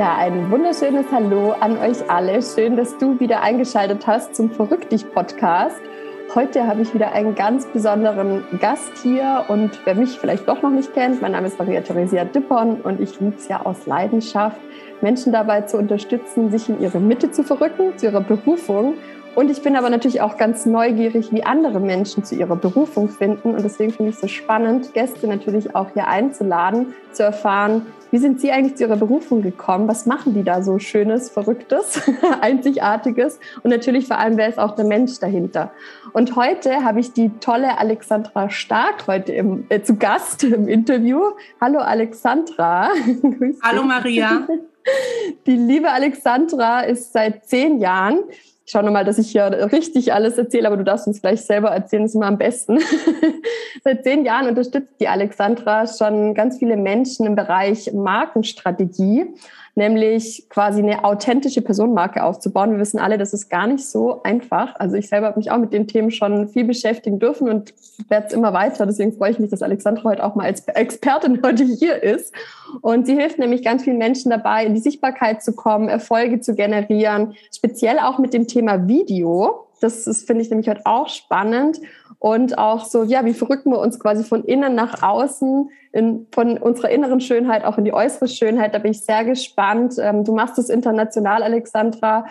Ja, ein wunderschönes Hallo an euch alle. Schön, dass du wieder eingeschaltet hast zum Verrückt dich Podcast. Heute habe ich wieder einen ganz besonderen Gast hier und wer mich vielleicht doch noch nicht kennt, mein Name ist Maria Theresia Dippon und ich liebe es ja aus Leidenschaft, Menschen dabei zu unterstützen, sich in ihre Mitte zu verrücken, zu ihrer Berufung und ich bin aber natürlich auch ganz neugierig, wie andere Menschen zu ihrer Berufung finden. Und deswegen finde ich es so spannend, Gäste natürlich auch hier einzuladen, zu erfahren, wie sind Sie eigentlich zu Ihrer Berufung gekommen? Was machen die da so Schönes, Verrücktes, Einzigartiges? Und natürlich vor allem, wer ist auch der Mensch dahinter? Und heute habe ich die tolle Alexandra Stark heute im, äh, zu Gast im Interview. Hallo Alexandra. Hallo Maria. Die liebe Alexandra ist seit zehn Jahren schaue nochmal, dass ich hier richtig alles erzähle, aber du darfst uns gleich selber erzählen, ist immer am besten. Seit zehn Jahren unterstützt die Alexandra schon ganz viele Menschen im Bereich Markenstrategie nämlich quasi eine authentische Personenmarke aufzubauen. Wir wissen alle, das ist gar nicht so einfach. Also ich selber habe mich auch mit den Themen schon viel beschäftigen dürfen und werde es immer weiter. Deswegen freue ich mich, dass Alexandra heute auch mal als Expertin heute hier ist. Und sie hilft nämlich ganz vielen Menschen dabei, in die Sichtbarkeit zu kommen, Erfolge zu generieren, speziell auch mit dem Thema Video. Das ist, finde ich nämlich heute auch spannend. Und auch so, ja, wie verrücken wir uns quasi von innen nach außen, in, von unserer inneren Schönheit auch in die äußere Schönheit. Da bin ich sehr gespannt. Ähm, du machst es international, Alexandra.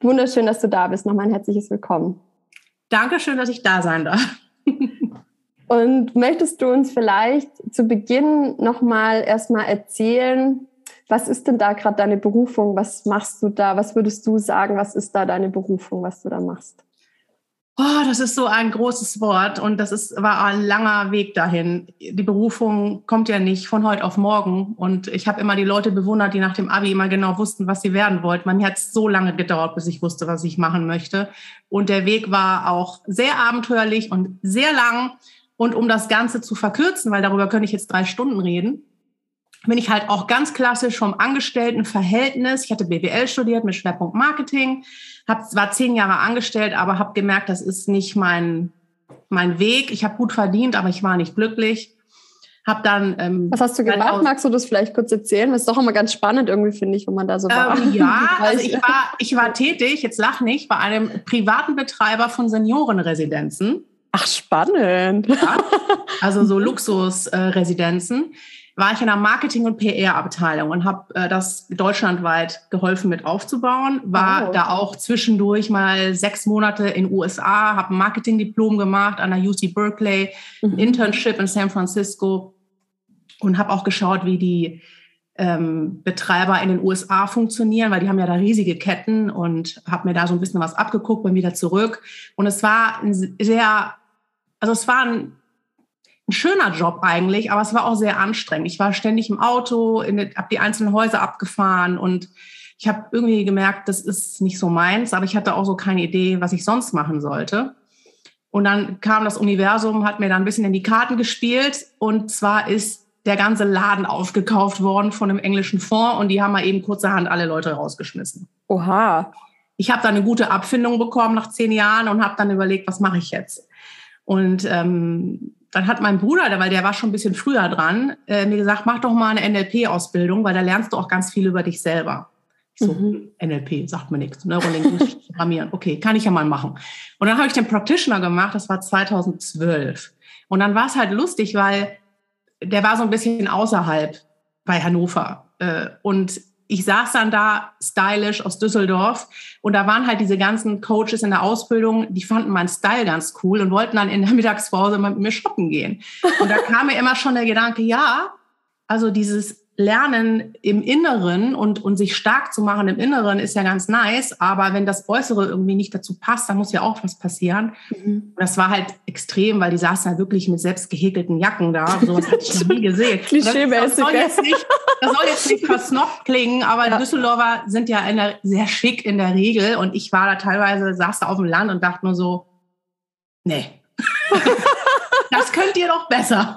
Wunderschön, dass du da bist. Nochmal ein herzliches Willkommen. Dankeschön, dass ich da sein darf. Und möchtest du uns vielleicht zu Beginn nochmal erstmal erzählen, was ist denn da gerade deine Berufung? Was machst du da? Was würdest du sagen? Was ist da deine Berufung, was du da machst? Oh, das ist so ein großes Wort und das ist, war ein langer Weg dahin. Die Berufung kommt ja nicht von heute auf morgen und ich habe immer die Leute bewundert, die nach dem Abi immer genau wussten, was sie werden wollten. Mir hat es so lange gedauert, bis ich wusste, was ich machen möchte. Und der Weg war auch sehr abenteuerlich und sehr lang. Und um das Ganze zu verkürzen, weil darüber könnte ich jetzt drei Stunden reden, bin ich halt auch ganz klassisch vom Angestelltenverhältnis. Ich hatte BWL studiert mit Schwerpunkt Marketing, hab, war zehn Jahre angestellt, aber habe gemerkt, das ist nicht mein, mein Weg. Ich habe gut verdient, aber ich war nicht glücklich. Hab dann, ähm, Was hast du gemacht? Magst du das vielleicht kurz erzählen? Das ist doch immer ganz spannend irgendwie, finde ich, wenn man da so war. Ähm, ja, also ich war, ich war tätig, jetzt lach nicht, bei einem privaten Betreiber von Seniorenresidenzen. Ach, spannend. Ja, also so Luxusresidenzen. Äh, war ich in der Marketing- und PR-Abteilung und habe äh, das deutschlandweit geholfen mit aufzubauen. War oh. da auch zwischendurch mal sechs Monate in USA, habe ein Marketing-Diplom gemacht an der UC Berkeley, mhm. ein Internship in San Francisco und habe auch geschaut, wie die ähm, Betreiber in den USA funktionieren, weil die haben ja da riesige Ketten und habe mir da so ein bisschen was abgeguckt, bin wieder zurück. Und es war ein sehr, also es war ein ein schöner Job eigentlich, aber es war auch sehr anstrengend. Ich war ständig im Auto, habe die einzelnen Häuser abgefahren und ich habe irgendwie gemerkt, das ist nicht so meins, aber ich hatte auch so keine Idee, was ich sonst machen sollte. Und dann kam das Universum, hat mir dann ein bisschen in die Karten gespielt und zwar ist der ganze Laden aufgekauft worden von einem englischen Fonds und die haben mal eben kurzerhand alle Leute rausgeschmissen. Oha. Ich habe dann eine gute Abfindung bekommen nach zehn Jahren und habe dann überlegt, was mache ich jetzt? Und ähm, dann hat mein Bruder, weil der war schon ein bisschen früher dran, äh, mir gesagt, mach doch mal eine NLP-Ausbildung, weil da lernst du auch ganz viel über dich selber. Ich so, mhm. NLP, sagt mir nichts, Neurolinguistisches Programmieren. Okay, kann ich ja mal machen. Und dann habe ich den Practitioner gemacht, das war 2012. Und dann war es halt lustig, weil der war so ein bisschen außerhalb bei Hannover. Äh, und ich saß dann da stylisch aus Düsseldorf und da waren halt diese ganzen Coaches in der Ausbildung, die fanden meinen Style ganz cool und wollten dann in der Mittagspause mal mit mir shoppen gehen. Und da kam mir immer schon der Gedanke, ja, also dieses Lernen im Inneren und, und sich stark zu machen im Inneren ist ja ganz nice, aber wenn das Äußere irgendwie nicht dazu passt, dann muss ja auch was passieren. Mhm. Und das war halt extrem, weil die saßen da wirklich mit selbst gehäkelten Jacken da. Sowas hatte ich noch nie gesehen. Klischeemäßig. Das, soll jetzt nicht, das soll jetzt nicht versnoppt klingen, aber ja. Düsseldorfer sind ja der, sehr schick in der Regel und ich war da teilweise, saß da auf dem Land und dachte nur so, nee. das könnt ihr doch besser.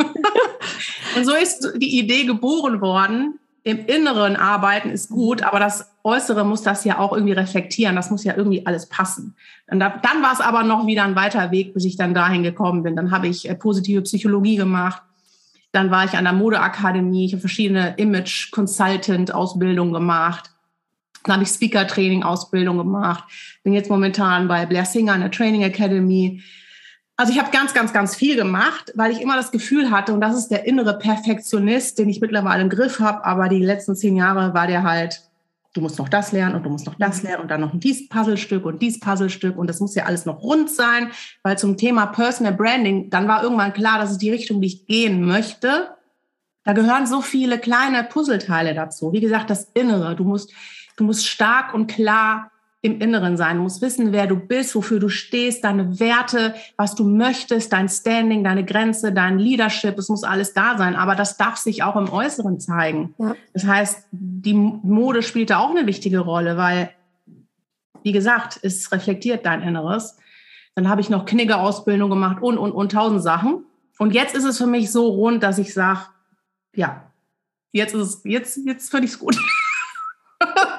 Und so ist die Idee geboren worden. Im Inneren arbeiten ist gut, aber das Äußere muss das ja auch irgendwie reflektieren. Das muss ja irgendwie alles passen. Und da, dann war es aber noch wieder ein weiter Weg, bis ich dann dahin gekommen bin. Dann habe ich äh, positive Psychologie gemacht. Dann war ich an der Modeakademie, ich habe verschiedene Image Consultant Ausbildungen gemacht. Dann habe ich Speaker Training Ausbildung gemacht. Bin jetzt momentan bei Blair Singer in der Training Academy. Also ich habe ganz, ganz, ganz viel gemacht, weil ich immer das Gefühl hatte, und das ist der innere Perfektionist, den ich mittlerweile im Griff habe, aber die letzten zehn Jahre war der halt, du musst noch das lernen und du musst noch das lernen und dann noch dies Puzzlestück und dies Puzzlestück und das muss ja alles noch rund sein, weil zum Thema Personal Branding, dann war irgendwann klar, das ist die Richtung, die ich gehen möchte. Da gehören so viele kleine Puzzleteile dazu. Wie gesagt, das Innere. Du musst, du musst stark und klar im Inneren sein. Du musst wissen, wer du bist, wofür du stehst, deine Werte, was du möchtest, dein Standing, deine Grenze, dein Leadership. Es muss alles da sein. Aber das darf sich auch im Äußeren zeigen. Ja. Das heißt, die Mode spielt da auch eine wichtige Rolle, weil, wie gesagt, es reflektiert dein Inneres. Dann habe ich noch Knigge-Ausbildung gemacht und, und, und tausend Sachen. Und jetzt ist es für mich so rund, dass ich sage, ja, jetzt ist es, jetzt, jetzt finde ich es gut.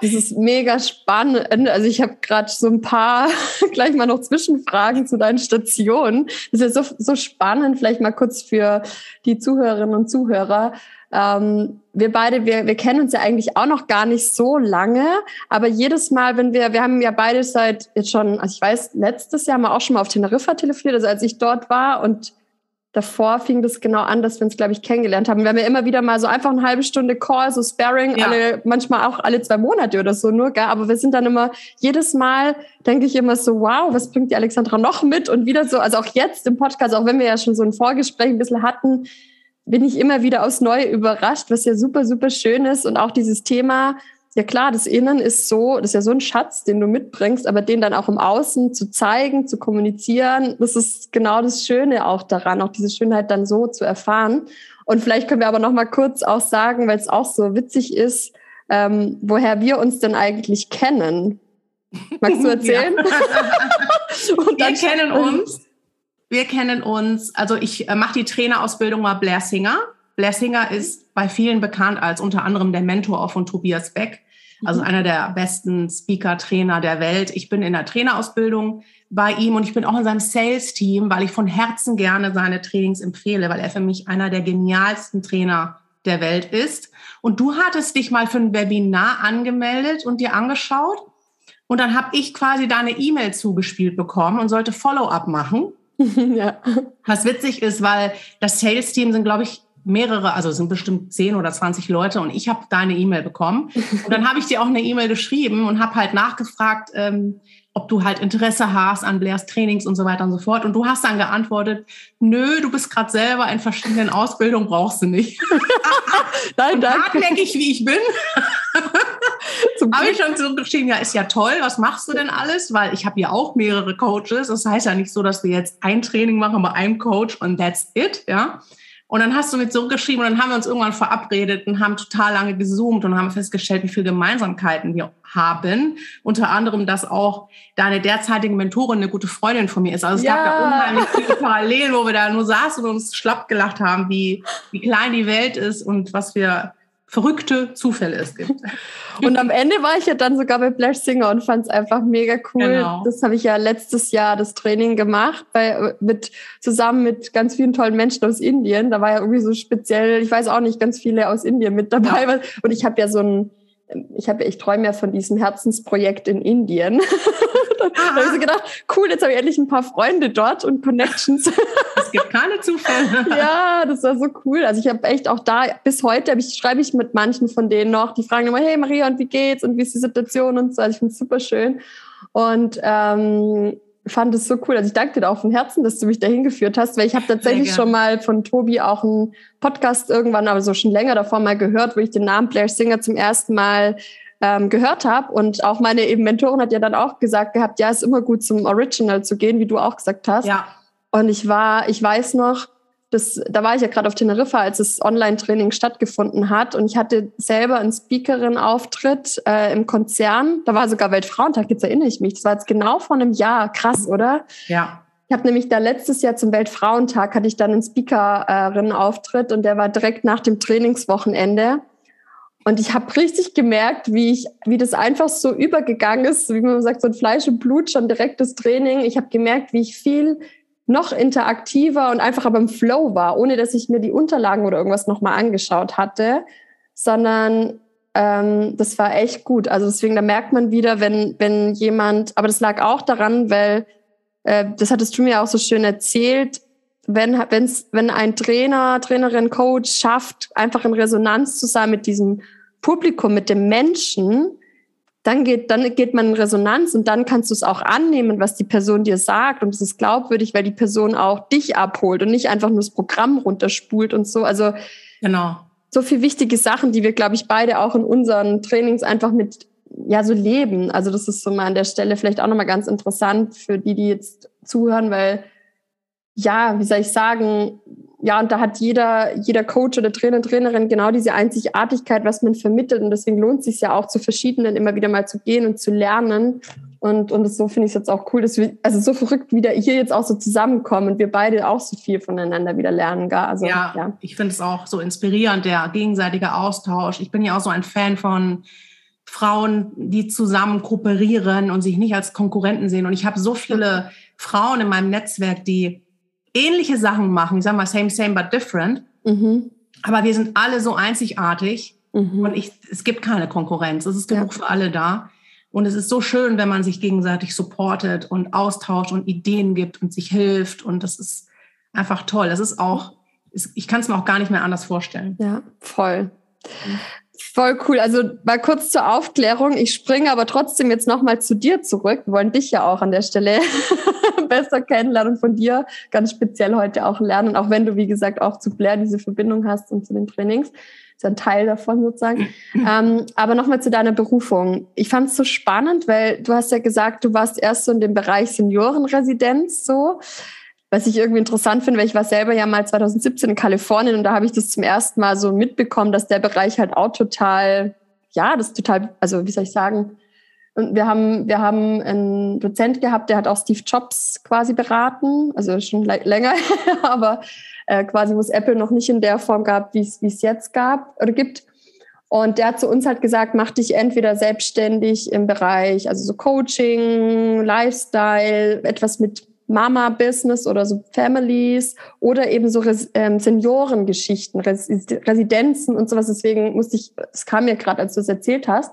Das ist mega spannend. Also ich habe gerade so ein paar gleich mal noch Zwischenfragen zu deinen Stationen. Das ist ja so, so spannend, vielleicht mal kurz für die Zuhörerinnen und Zuhörer. Ähm, wir beide, wir, wir kennen uns ja eigentlich auch noch gar nicht so lange, aber jedes Mal, wenn wir, wir haben ja beide seit jetzt schon, also ich weiß, letztes Jahr wir auch schon mal auf Teneriffa telefoniert, also als ich dort war und davor fing das genau an, dass wir uns, glaube ich, kennengelernt haben. Wir haben ja immer wieder mal so einfach eine halbe Stunde Call, so Sparring, ja. alle, manchmal auch alle zwei Monate oder so nur, gell? aber wir sind dann immer, jedes Mal denke ich immer so, wow, was bringt die Alexandra noch mit? Und wieder so, also auch jetzt im Podcast, auch wenn wir ja schon so ein Vorgespräch ein bisschen hatten, bin ich immer wieder aufs Neue überrascht, was ja super, super schön ist. Und auch dieses Thema, ja klar, das Innen ist so, das ist ja so ein Schatz, den du mitbringst, aber den dann auch im Außen zu zeigen, zu kommunizieren, das ist genau das Schöne auch daran, auch diese Schönheit dann so zu erfahren. Und vielleicht können wir aber noch mal kurz auch sagen, weil es auch so witzig ist, ähm, woher wir uns denn eigentlich kennen. Magst du erzählen? wir kennen uns. Wir kennen uns. Also ich äh, mache die Trainerausbildung mal Blair Singer. Blair Singer ist bei vielen bekannt als unter anderem der Mentor auch von Tobias Beck, also mhm. einer der besten Speaker-Trainer der Welt. Ich bin in der Trainerausbildung bei ihm und ich bin auch in seinem Sales-Team, weil ich von Herzen gerne seine Trainings empfehle, weil er für mich einer der genialsten Trainer der Welt ist. Und du hattest dich mal für ein Webinar angemeldet und dir angeschaut. Und dann habe ich quasi deine E-Mail zugespielt bekommen und sollte Follow-up machen. ja. Was witzig ist, weil das Sales-Team sind, glaube ich, mehrere, also es sind bestimmt 10 oder 20 Leute und ich habe deine E-Mail bekommen. Und dann habe ich dir auch eine E-Mail geschrieben und habe halt nachgefragt, ähm, ob du halt Interesse hast an Blairs Trainings und so weiter und so fort. Und du hast dann geantwortet, nö, du bist gerade selber in verschiedenen Ausbildungen, brauchst du nicht. Nein, danke. ich, wie ich bin. habe ich schon so geschrieben, ja, ist ja toll, was machst du denn alles? Weil ich habe ja auch mehrere Coaches. Das heißt ja nicht so, dass wir jetzt ein Training machen bei einem Coach und that's it, ja. Und dann hast du mit zurückgeschrieben und dann haben wir uns irgendwann verabredet und haben total lange gezoomt und haben festgestellt, wie viele Gemeinsamkeiten wir haben. Unter anderem, dass auch deine derzeitige Mentorin eine gute Freundin von mir ist. Also es ja. gab da unheimlich viele Parallelen, wo wir da nur saßen und uns schlapp gelacht haben, wie, wie klein die Welt ist und was wir verrückte Zufälle es gibt. Und am Ende war ich ja dann sogar bei Blash Singer und fand es einfach mega cool. Genau. Das habe ich ja letztes Jahr das Training gemacht, bei, mit, zusammen mit ganz vielen tollen Menschen aus Indien. Da war ja irgendwie so speziell, ich weiß auch nicht, ganz viele aus Indien mit dabei. Ja. Und ich habe ja so ein ich habe, ich träume ja von diesem Herzensprojekt in Indien. da habe ich so gedacht, cool, jetzt habe ich endlich ein paar Freunde dort und Connections. es gibt keine Zufälle. ja, das war so cool. Also ich habe echt auch da, bis heute ich, schreibe ich mit manchen von denen noch, die fragen immer, hey Maria, und wie geht's und wie ist die Situation und so. Also ich finde es super schön. Und ähm, fand es so cool. Also ich danke dir auch von Herzen, dass du mich dahin geführt hast, weil ich habe tatsächlich schon mal von Tobi auch einen Podcast irgendwann, aber so schon länger davor mal gehört, wo ich den Namen Blair Singer zum ersten Mal ähm, gehört habe. Und auch meine eben Mentorin hat ja dann auch gesagt gehabt, ja, ist immer gut zum Original zu gehen, wie du auch gesagt hast. Ja. Und ich war, ich weiß noch, das, da war ich ja gerade auf Teneriffa, als das Online-Training stattgefunden hat. Und ich hatte selber einen Speakerin-Auftritt äh, im Konzern. Da war sogar Weltfrauentag, jetzt erinnere ich mich. Das war jetzt genau vor einem Jahr. Krass, oder? Ja. Ich habe nämlich da letztes Jahr zum Weltfrauentag hatte ich dann einen Speakerin-Auftritt und der war direkt nach dem Trainingswochenende. Und ich habe richtig gemerkt, wie ich, wie das einfach so übergegangen ist, wie man sagt, so ein Fleisch und Blut, schon direktes Training. Ich habe gemerkt, wie ich viel noch interaktiver und einfach aber im Flow war, ohne dass ich mir die Unterlagen oder irgendwas nochmal angeschaut hatte, sondern ähm, das war echt gut. Also deswegen, da merkt man wieder, wenn, wenn jemand, aber das lag auch daran, weil, äh, das hattest du mir auch so schön erzählt, wenn, wenn's, wenn ein Trainer, Trainerin, Coach schafft, einfach in Resonanz zu sein mit diesem Publikum, mit dem Menschen, dann geht, dann geht man in Resonanz und dann kannst du es auch annehmen, was die Person dir sagt. Und es ist glaubwürdig, weil die Person auch dich abholt und nicht einfach nur das Programm runterspult und so. Also genau. so viel wichtige Sachen, die wir, glaube ich, beide auch in unseren Trainings einfach mit ja so leben. Also das ist so mal an der Stelle vielleicht auch nochmal ganz interessant für die, die jetzt zuhören, weil ja, wie soll ich sagen, ja, und da hat jeder, jeder Coach oder Trainer, Trainerin genau diese Einzigartigkeit, was man vermittelt. Und deswegen lohnt es sich ja auch zu verschiedenen immer wieder mal zu gehen und zu lernen. Und, und so finde ich es jetzt auch cool, dass wir, also so verrückt wieder hier jetzt auch so zusammenkommen und wir beide auch so viel voneinander wieder lernen. Gar. Also, ja, ja, ich finde es auch so inspirierend, der gegenseitige Austausch. Ich bin ja auch so ein Fan von Frauen, die zusammen kooperieren und sich nicht als Konkurrenten sehen. Und ich habe so viele Frauen in meinem Netzwerk, die ähnliche Sachen machen. Ich sage mal same, same, but different. Mhm. Aber wir sind alle so einzigartig mhm. und ich, es gibt keine Konkurrenz. Es ist genug ja. für alle da. Und es ist so schön, wenn man sich gegenseitig supportet und austauscht und Ideen gibt und sich hilft. Und das ist einfach toll. Das ist auch, ich kann es mir auch gar nicht mehr anders vorstellen. Ja, voll. Mhm. Voll cool. Also mal kurz zur Aufklärung. Ich springe aber trotzdem jetzt nochmal zu dir zurück. Wir wollen dich ja auch an der Stelle besser kennenlernen und von dir ganz speziell heute auch lernen, auch wenn du, wie gesagt, auch zu Blair diese Verbindung hast und zu den Trainings. ist ja ein Teil davon sozusagen. ähm, aber nochmal zu deiner Berufung. Ich fand es so spannend, weil du hast ja gesagt, du warst erst so in dem Bereich Seniorenresidenz so was ich irgendwie interessant finde, weil ich war selber ja mal 2017 in Kalifornien und da habe ich das zum ersten Mal so mitbekommen, dass der Bereich halt auch total, ja, das total, also wie soll ich sagen, und wir haben, wir haben einen Dozent gehabt, der hat auch Steve Jobs quasi beraten, also schon länger, aber äh, quasi, wo es Apple noch nicht in der Form gab, wie es jetzt gab oder gibt. Und der hat zu uns halt gesagt, mach dich entweder selbstständig im Bereich, also so Coaching, Lifestyle, etwas mit Mama-Business oder so Families oder eben so Res ähm, Seniorengeschichten, Res Residenzen und sowas. Deswegen musste ich, es kam mir gerade, als du es erzählt hast,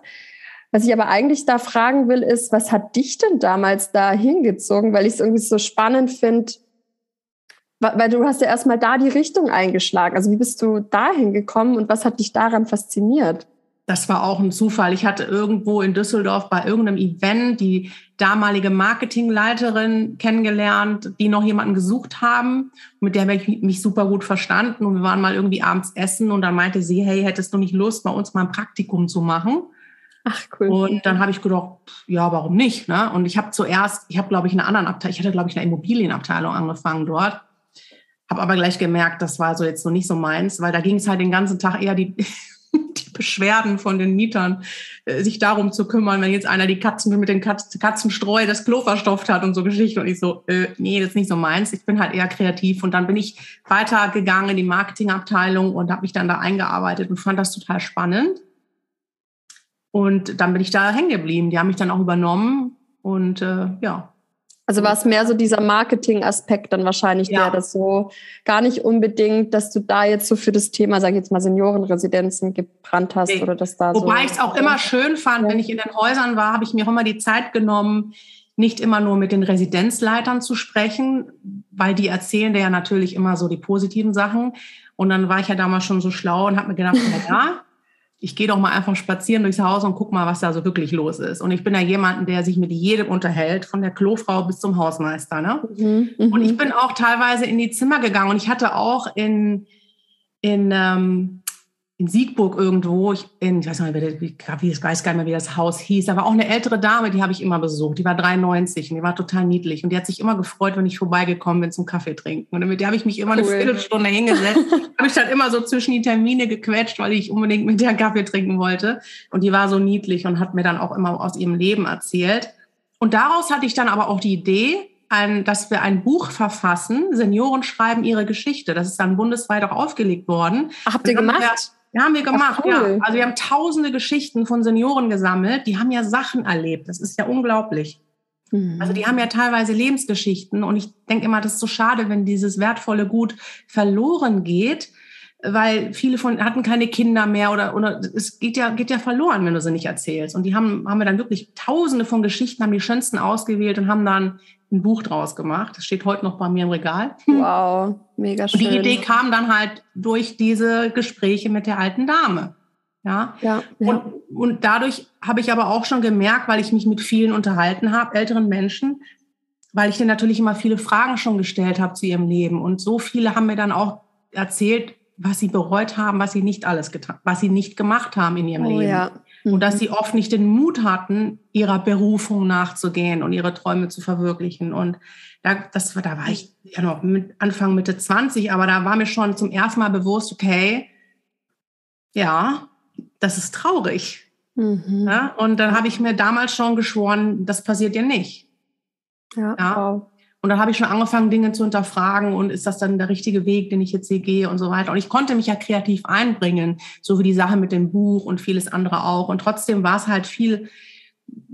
was ich aber eigentlich da fragen will, ist, was hat dich denn damals da hingezogen? Weil ich es irgendwie so spannend finde, weil du hast ja erstmal da die Richtung eingeschlagen. Also wie bist du da hingekommen und was hat dich daran fasziniert? Das war auch ein Zufall. Ich hatte irgendwo in Düsseldorf bei irgendeinem Event die damalige Marketingleiterin kennengelernt, die noch jemanden gesucht haben. Mit der habe ich mich super gut verstanden. Und wir waren mal irgendwie abends essen und dann meinte sie, hey, hättest du nicht Lust, bei uns mal ein Praktikum zu machen? Ach cool. Und dann habe ich gedacht, ja, warum nicht? Ne? Und ich habe zuerst, ich habe glaube ich eine anderen Abteilung, ich hatte glaube ich eine Immobilienabteilung angefangen dort, habe aber gleich gemerkt, das war so jetzt so nicht so meins, weil da ging es halt den ganzen Tag eher die, die Beschwerden von den Mietern, äh, sich darum zu kümmern, wenn jetzt einer die Katzen mit den Katz, Katzenstreu das Klo verstopft hat und so Geschichten. Und ich so, äh, nee, das ist nicht so meins. Ich bin halt eher kreativ. Und dann bin ich weitergegangen in die Marketingabteilung und habe mich dann da eingearbeitet und fand das total spannend. Und dann bin ich da hängen geblieben. Die haben mich dann auch übernommen und äh, ja. Also war es mehr so dieser Marketing-Aspekt dann wahrscheinlich, ja. der das so gar nicht unbedingt, dass du da jetzt so für das Thema, sag ich jetzt mal, Seniorenresidenzen gebrannt hast nee. oder dass da Wobei so ich es auch immer schön fand, ja. wenn ich in den Häusern war, habe ich mir auch immer die Zeit genommen, nicht immer nur mit den Residenzleitern zu sprechen, weil die erzählen ja natürlich immer so die positiven Sachen. Und dann war ich ja damals schon so schlau und habe mir gedacht, na ja, ich gehe doch mal einfach spazieren durchs Haus und guck mal, was da so wirklich los ist. Und ich bin ja jemand, der sich mit jedem unterhält, von der Klofrau bis zum Hausmeister. Ne? Mhm, mhm. und ich bin auch teilweise in die Zimmer gegangen und ich hatte auch in, in ähm, in Siegburg irgendwo, ich, in, ich weiß nicht mehr, wie, ich weiß gar nicht mehr, wie das Haus hieß, da war auch eine ältere Dame, die habe ich immer besucht, die war 93 und die war total niedlich. Und die hat sich immer gefreut, wenn ich vorbeigekommen bin zum Kaffee trinken. Und mit der habe ich mich immer cool. eine Viertelstunde hingesetzt, habe ich dann immer so zwischen die Termine gequetscht, weil ich unbedingt mit der Kaffee trinken wollte. Und die war so niedlich und hat mir dann auch immer aus ihrem Leben erzählt. Und daraus hatte ich dann aber auch die Idee, ein, dass wir ein Buch verfassen, Senioren schreiben ihre Geschichte. Das ist dann bundesweit auch aufgelegt worden. Habt ihr gemacht? Ja, haben wir gemacht, Ach, cool. ja. Also wir haben tausende Geschichten von Senioren gesammelt, die haben ja Sachen erlebt. Das ist ja unglaublich. Mhm. Also die haben ja teilweise Lebensgeschichten und ich denke immer, das ist so schade, wenn dieses wertvolle Gut verloren geht, weil viele von hatten keine Kinder mehr oder, oder es geht ja, geht ja verloren, wenn du sie nicht erzählst. Und die haben, haben wir dann wirklich tausende von Geschichten, haben die schönsten ausgewählt und haben dann ein Buch draus gemacht. Das steht heute noch bei mir im Regal. Wow, mega schön. Und die Idee kam dann halt durch diese Gespräche mit der alten Dame. Ja. ja, ja. Und, und dadurch habe ich aber auch schon gemerkt, weil ich mich mit vielen unterhalten habe, älteren Menschen, weil ich denen natürlich immer viele Fragen schon gestellt habe zu ihrem Leben. Und so viele haben mir dann auch erzählt, was sie bereut haben, was sie nicht alles getan, was sie nicht gemacht haben in ihrem oh, Leben. Ja. Und dass mhm. sie oft nicht den Mut hatten, ihrer Berufung nachzugehen und ihre Träume zu verwirklichen. Und da, das, da war ich ja noch mit Anfang Mitte 20, aber da war mir schon zum ersten Mal bewusst, okay, ja, das ist traurig. Mhm. Ja, und dann habe ich mir damals schon geschworen, das passiert dir nicht. Ja, ja. Wow. Und dann habe ich schon angefangen, Dinge zu hinterfragen und ist das dann der richtige Weg, den ich jetzt hier gehe und so weiter. Und ich konnte mich ja kreativ einbringen, so wie die Sache mit dem Buch und vieles andere auch. Und trotzdem war es halt viel,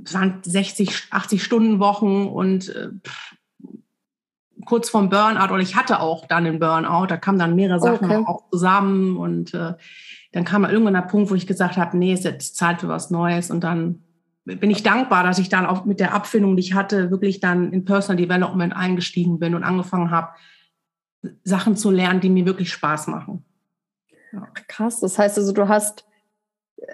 es waren 60, 80 Stunden Wochen und äh, kurz vorm Burnout oder ich hatte auch dann den Burnout, da kamen dann mehrere Sachen okay. auch zusammen und äh, dann kam irgendwann der Punkt, wo ich gesagt habe, nee, es ist jetzt Zeit für was Neues und dann bin ich dankbar, dass ich dann auch mit der Abfindung, die ich hatte, wirklich dann in Personal Development eingestiegen bin und angefangen habe, Sachen zu lernen, die mir wirklich Spaß machen. Ja. Krass, das heißt also, du hast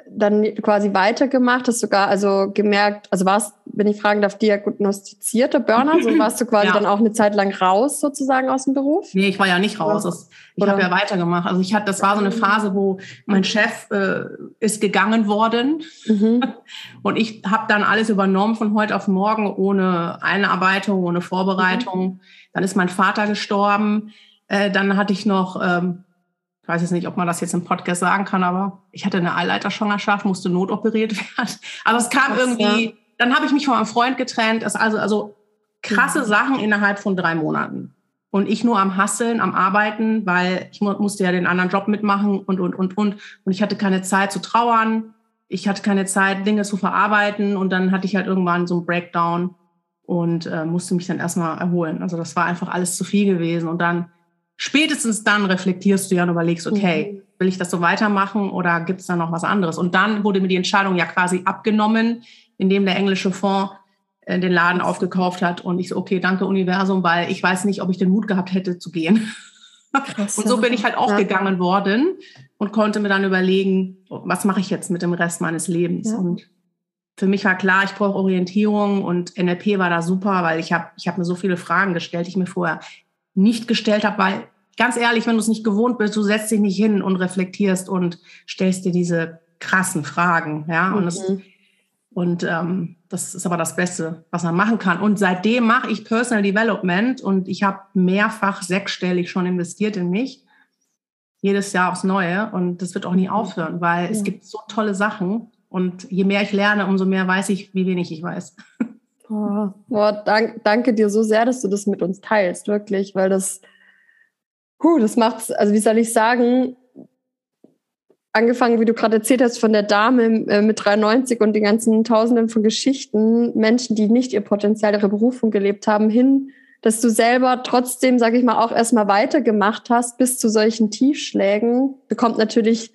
dann quasi weitergemacht, hast sogar also gemerkt, also warst, wenn ich fragen darf, diagnostizierte Burner, so warst du quasi ja. dann auch eine Zeit lang raus sozusagen aus dem Beruf? Nee, ich war ja nicht raus. Das, ich habe ja weitergemacht. Also ich hatte, das war so eine Phase, wo mein Chef äh, ist gegangen worden mhm. und ich habe dann alles übernommen von heute auf morgen ohne Einarbeitung, ohne Vorbereitung. Mhm. Dann ist mein Vater gestorben. Äh, dann hatte ich noch ähm, ich weiß jetzt nicht, ob man das jetzt im Podcast sagen kann, aber ich hatte eine Eileiterschwangerschaft, musste notoperiert werden. Aber es kam das, irgendwie, ja. dann habe ich mich von meinem Freund getrennt. Das also, also krasse mhm. Sachen innerhalb von drei Monaten. Und ich nur am Hasseln, am Arbeiten, weil ich musste ja den anderen Job mitmachen und, und, und, und. Und ich hatte keine Zeit zu trauern. Ich hatte keine Zeit, Dinge zu verarbeiten. Und dann hatte ich halt irgendwann so einen Breakdown und äh, musste mich dann erstmal erholen. Also das war einfach alles zu viel gewesen. Und dann spätestens dann reflektierst du ja und überlegst, okay, mhm. will ich das so weitermachen oder gibt es da noch was anderes? Und dann wurde mir die Entscheidung ja quasi abgenommen, indem der englische Fonds äh, den Laden aufgekauft hat und ich so, okay, danke Universum, weil ich weiß nicht, ob ich den Mut gehabt hätte zu gehen. Krass, und so bin ich halt auch ja. gegangen worden und konnte mir dann überlegen, was mache ich jetzt mit dem Rest meines Lebens? Ja. Und für mich war klar, ich brauche Orientierung und NLP war da super, weil ich habe ich hab mir so viele Fragen gestellt, die ich mir vorher nicht gestellt habe, weil ganz ehrlich, wenn du es nicht gewohnt bist, du setzt dich nicht hin und reflektierst und stellst dir diese krassen Fragen, ja. Und, mhm. das, und ähm, das ist aber das Beste, was man machen kann. Und seitdem mache ich Personal Development und ich habe mehrfach sechsstellig schon investiert in mich. Jedes Jahr aufs Neue. Und das wird auch nie mhm. aufhören, weil ja. es gibt so tolle Sachen. Und je mehr ich lerne, umso mehr weiß ich, wie wenig ich weiß. Oh, oh, dank, danke dir so sehr, dass du das mit uns teilst, wirklich, weil das, huh, das macht, also wie soll ich sagen, angefangen, wie du gerade erzählt hast, von der Dame äh, mit 93 und den ganzen Tausenden von Geschichten, Menschen, die nicht ihr Potenzial, ihre Berufung gelebt haben, hin, dass du selber trotzdem, sage ich mal, auch erstmal weitergemacht hast bis zu solchen Tiefschlägen, bekommt natürlich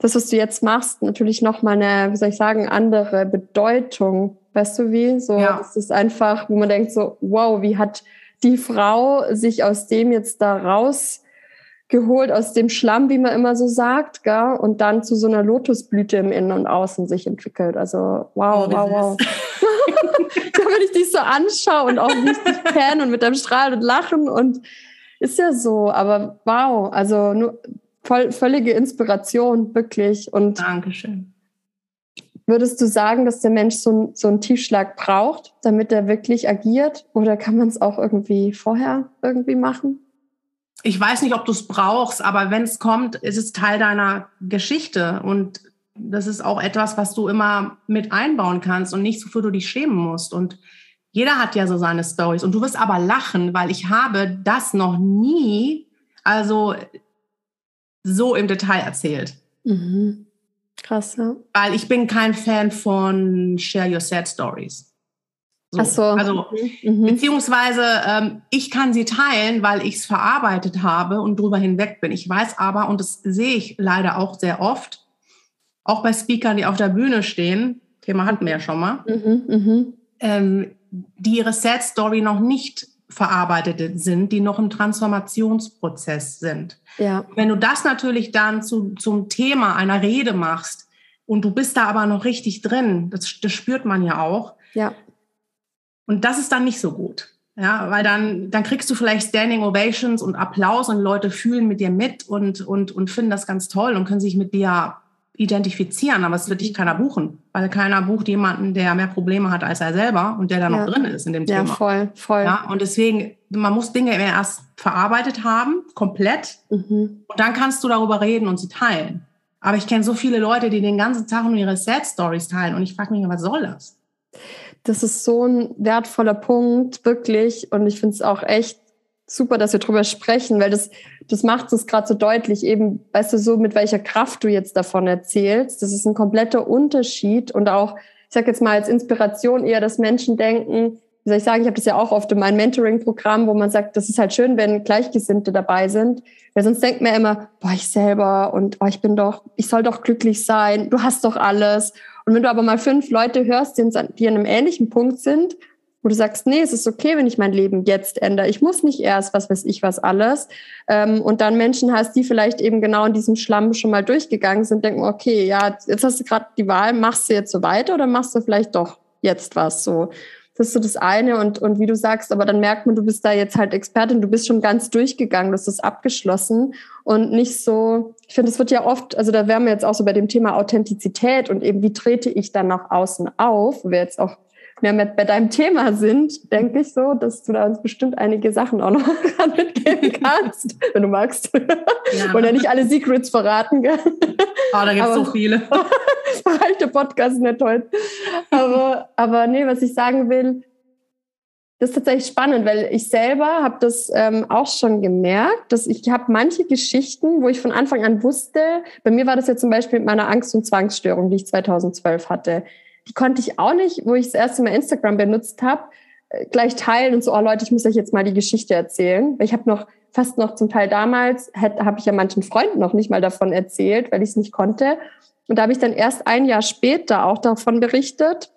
das, was du jetzt machst, natürlich nochmal eine, wie soll ich sagen, andere Bedeutung. Weißt du wie? So, ja. das ist einfach, wo man denkt so, wow, wie hat die Frau sich aus dem jetzt da rausgeholt, aus dem Schlamm, wie man immer so sagt, gell? und dann zu so einer Lotusblüte im Innen und Außen sich entwickelt. Also, wow, oh, wow, wow. ja, wenn ich dich so anschaue und auch richtig kenne und mit deinem Strahlen und Lachen und ist ja so, aber wow, also nur voll, völlige Inspiration, wirklich. Und Dankeschön. Würdest du sagen, dass der Mensch so, so einen Tiefschlag braucht, damit er wirklich agiert? Oder kann man es auch irgendwie vorher irgendwie machen? Ich weiß nicht, ob du es brauchst, aber wenn es kommt, ist es Teil deiner Geschichte. Und das ist auch etwas, was du immer mit einbauen kannst und nicht, wofür du dich schämen musst. Und jeder hat ja so seine Stories. Und du wirst aber lachen, weil ich habe das noch nie, also so im Detail erzählt. Mhm. Krass, ja. Weil ich bin kein Fan von Share Your Sad Stories. So. Ach so. Also, mhm. mhm. beziehungsweise ähm, ich kann sie teilen, weil ich es verarbeitet habe und drüber hinweg bin. Ich weiß aber, und das sehe ich leider auch sehr oft, auch bei Speakern, die auf der Bühne stehen, Thema hatten wir ja schon mal, mhm, mhm. ähm, die ihre Sad Story noch nicht verarbeitet sind, die noch im Transformationsprozess sind. Ja. Wenn du das natürlich dann zu, zum Thema einer Rede machst und du bist da aber noch richtig drin, das, das spürt man ja auch. Ja. Und das ist dann nicht so gut. Ja, weil dann, dann kriegst du vielleicht Standing Ovations und Applaus und Leute fühlen mit dir mit und, und, und finden das ganz toll und können sich mit dir identifizieren, aber es wird dich mhm. keiner buchen, weil keiner bucht jemanden, der mehr Probleme hat als er selber und der da noch drin ist in dem Thema. Ja, voll, voll. Ja, und deswegen, man muss Dinge erst verarbeitet haben, komplett, mhm. und dann kannst du darüber reden und sie teilen. Aber ich kenne so viele Leute, die den ganzen Tag nur ihre Sad Stories teilen und ich frage mich, was soll das? Das ist so ein wertvoller Punkt, wirklich. Und ich finde es auch echt super, dass wir drüber sprechen, weil das, das macht es gerade so deutlich, eben, weißt du, so mit welcher Kraft du jetzt davon erzählst. Das ist ein kompletter Unterschied und auch, ich sage jetzt mal als Inspiration eher, dass Menschen denken, wie soll ich sagen, ich habe das ja auch oft in meinem Mentoring-Programm, wo man sagt, das ist halt schön, wenn Gleichgesinnte dabei sind, weil sonst denkt man immer, boah, ich selber und oh, ich bin doch, ich soll doch glücklich sein, du hast doch alles. Und wenn du aber mal fünf Leute hörst, die an einem ähnlichen Punkt sind wo du sagst, nee, es ist okay, wenn ich mein Leben jetzt ändere. Ich muss nicht erst, was weiß ich, was alles. Ähm, und dann Menschen hast, die vielleicht eben genau in diesem Schlamm schon mal durchgegangen sind, denken, okay, ja, jetzt hast du gerade die Wahl, machst du jetzt so weiter oder machst du vielleicht doch jetzt was so? Das ist so das eine und, und wie du sagst, aber dann merkt man, du bist da jetzt halt Expertin, du bist schon ganz durchgegangen, du hast das abgeschlossen und nicht so, ich finde, es wird ja oft, also da wären wir jetzt auch so bei dem Thema Authentizität und eben, wie trete ich dann nach außen auf, wir jetzt auch mehr mit bei deinem Thema sind, denke ich so, dass du da uns bestimmt einige Sachen auch noch mitgeben kannst, wenn du magst. Ja. Und ja nicht alle Secrets verraten. Gell? Oh, da gibt es so viele. reicht der Podcast nicht heute. Aber, aber nee, was ich sagen will, das ist tatsächlich spannend, weil ich selber habe das ähm, auch schon gemerkt, dass ich habe manche Geschichten, wo ich von Anfang an wusste, bei mir war das ja zum Beispiel mit meiner Angst- und Zwangsstörung, die ich 2012 hatte die konnte ich auch nicht, wo ich das erste Mal Instagram benutzt habe, äh, gleich teilen und so, oh Leute, ich muss euch jetzt mal die Geschichte erzählen. Weil ich habe noch fast noch zum Teil damals, habe ich ja manchen Freunden noch nicht mal davon erzählt, weil ich es nicht konnte. Und da habe ich dann erst ein Jahr später auch davon berichtet,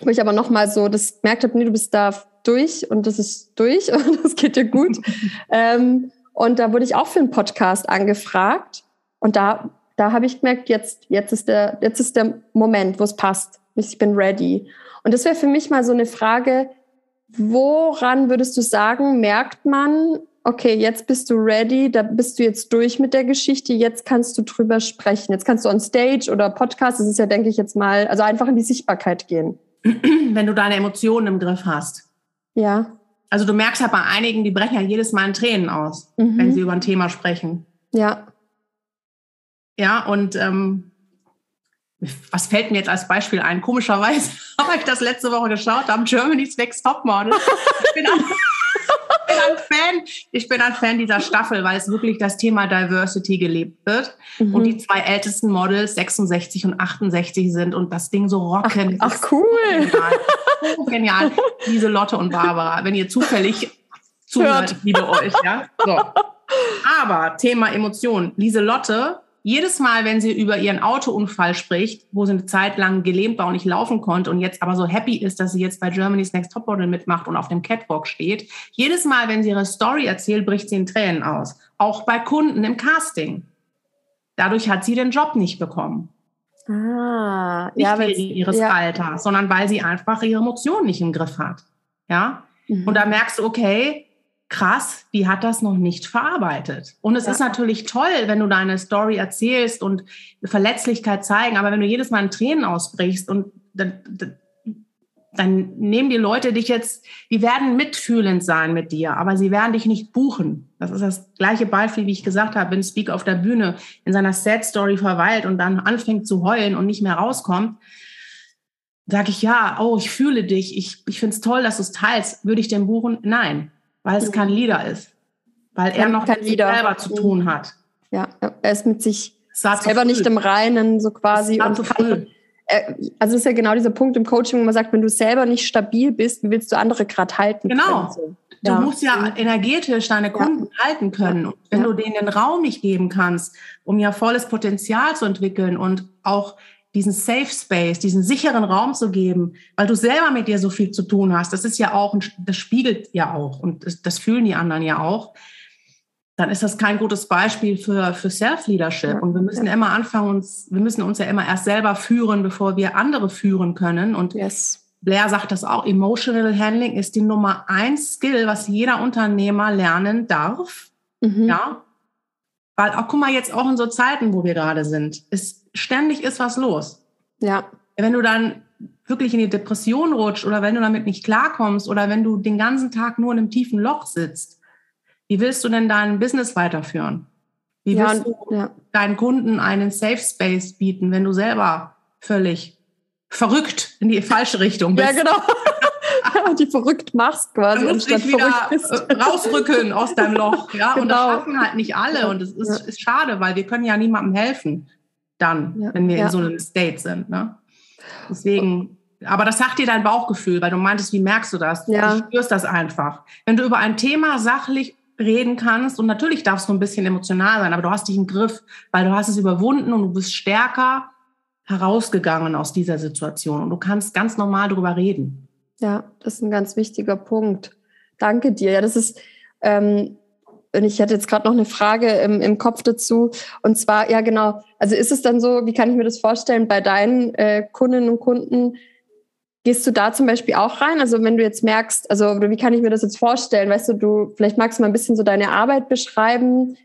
wo ich aber noch mal so das gemerkt habe, nee, du bist da durch und das ist durch und das geht dir gut. ähm, und da wurde ich auch für einen Podcast angefragt und da da habe ich gemerkt, jetzt jetzt ist der jetzt ist der Moment, wo es passt ich bin ready. Und das wäre für mich mal so eine Frage, woran würdest du sagen, merkt man, okay, jetzt bist du ready, da bist du jetzt durch mit der Geschichte, jetzt kannst du drüber sprechen. Jetzt kannst du on Stage oder Podcast, das ist ja, denke ich, jetzt mal, also einfach in die Sichtbarkeit gehen. Wenn du deine Emotionen im Griff hast. Ja. Also du merkst ja bei einigen, die brechen ja jedes Mal in Tränen aus, mhm. wenn sie über ein Thema sprechen. Ja. Ja, und ähm, was fällt mir jetzt als Beispiel ein? Komischerweise habe ich das letzte Woche geschaut, am Germany's Next Topmodel. Ich bin, ein, ich bin ein Fan. Ich bin ein Fan dieser Staffel, weil es wirklich das Thema Diversity gelebt wird mhm. und die zwei ältesten Models 66 und 68 sind und das Ding so rocken. Ach, ach cool. So genial. Diese Lotte und Barbara, wenn ihr zufällig zuhört, liebe euch, ja. So. Aber Thema Emotionen. Lieselotte jedes Mal, wenn sie über ihren Autounfall spricht, wo sie eine Zeit lang gelähmt war und nicht laufen konnte und jetzt aber so happy ist, dass sie jetzt bei Germany's Next Topmodel mitmacht und auf dem Catwalk steht, jedes Mal, wenn sie ihre Story erzählt, bricht sie in Tränen aus. Auch bei Kunden im Casting. Dadurch hat sie den Job nicht bekommen. Ah, nicht ja, wegen ihres ja. Alters, sondern weil sie einfach ihre Emotionen nicht im Griff hat. Ja. Mhm. Und da merkst du, okay, krass, die hat das noch nicht verarbeitet. Und es ja. ist natürlich toll, wenn du deine Story erzählst und Verletzlichkeit zeigen, aber wenn du jedes Mal in Tränen ausbrichst und dann, dann nehmen die Leute dich jetzt, die werden mitfühlend sein mit dir, aber sie werden dich nicht buchen. Das ist das gleiche Beispiel, wie ich gesagt habe, wenn Speak auf der Bühne in seiner Sad Story verweilt und dann anfängt zu heulen und nicht mehr rauskommt, sage ich ja, oh, ich fühle dich, ich, ich finde es toll, dass du es teilst. Würde ich den buchen? Nein weil es kein Leader ist. Weil er noch mit sich selber zu tun mhm. hat. Ja, er ist mit sich selber nicht im Reinen, so quasi. Und kann, also es ist ja genau dieser Punkt im Coaching, wo man sagt, wenn du selber nicht stabil bist, wie willst du andere gerade halten? Genau. Können, Du ja. musst ja energetisch deine Kunden ja. halten können. Und wenn ja. du denen den Raum nicht geben kannst, um ja volles Potenzial zu entwickeln und auch diesen Safe Space, diesen sicheren Raum zu geben, weil du selber mit dir so viel zu tun hast, das ist ja auch, das spiegelt ja auch und das, fühlen die anderen ja auch, dann ist das kein gutes Beispiel für, für Self-Leadership. Und wir müssen immer anfangen, uns, wir müssen uns ja immer erst selber führen, bevor wir andere führen können. Und yes Blair sagt das auch, Emotional Handling ist die Nummer eins Skill, was jeder Unternehmer lernen darf. Mhm. Ja. Weil auch, guck mal, jetzt auch in so Zeiten, wo wir gerade sind, ist ständig ist was los. Ja. Wenn du dann wirklich in die Depression rutscht oder wenn du damit nicht klarkommst oder wenn du den ganzen Tag nur in einem tiefen Loch sitzt, wie willst du denn dein Business weiterführen? Wie willst ja, du ja. deinen Kunden einen Safe Space bieten, wenn du selber völlig verrückt in die falsche Richtung bist. Ja, genau. die verrückt machst quasi. Dann musst dich wieder äh, rausrücken aus deinem Loch. Ja? Genau. Und das schaffen halt nicht alle. Und es ist, ja. ist schade, weil wir können ja niemandem helfen dann, ja. wenn wir ja. in so einem State sind. Ne? Deswegen, aber das sagt dir dein Bauchgefühl, weil du meintest, wie merkst du das? Ja. Du spürst das einfach. Wenn du über ein Thema sachlich reden kannst und natürlich darfst du ein bisschen emotional sein, aber du hast dich im Griff, weil du hast es überwunden und du bist stärker herausgegangen aus dieser Situation und du kannst ganz normal darüber reden. Ja, das ist ein ganz wichtiger Punkt. Danke dir. Ja, das ist, ähm, ich hatte jetzt gerade noch eine Frage im, im Kopf dazu. Und zwar, ja, genau. Also ist es dann so, wie kann ich mir das vorstellen, bei deinen äh, Kundinnen und Kunden, gehst du da zum Beispiel auch rein? Also wenn du jetzt merkst, also wie kann ich mir das jetzt vorstellen? Weißt du, du, vielleicht magst du mal ein bisschen so deine Arbeit beschreiben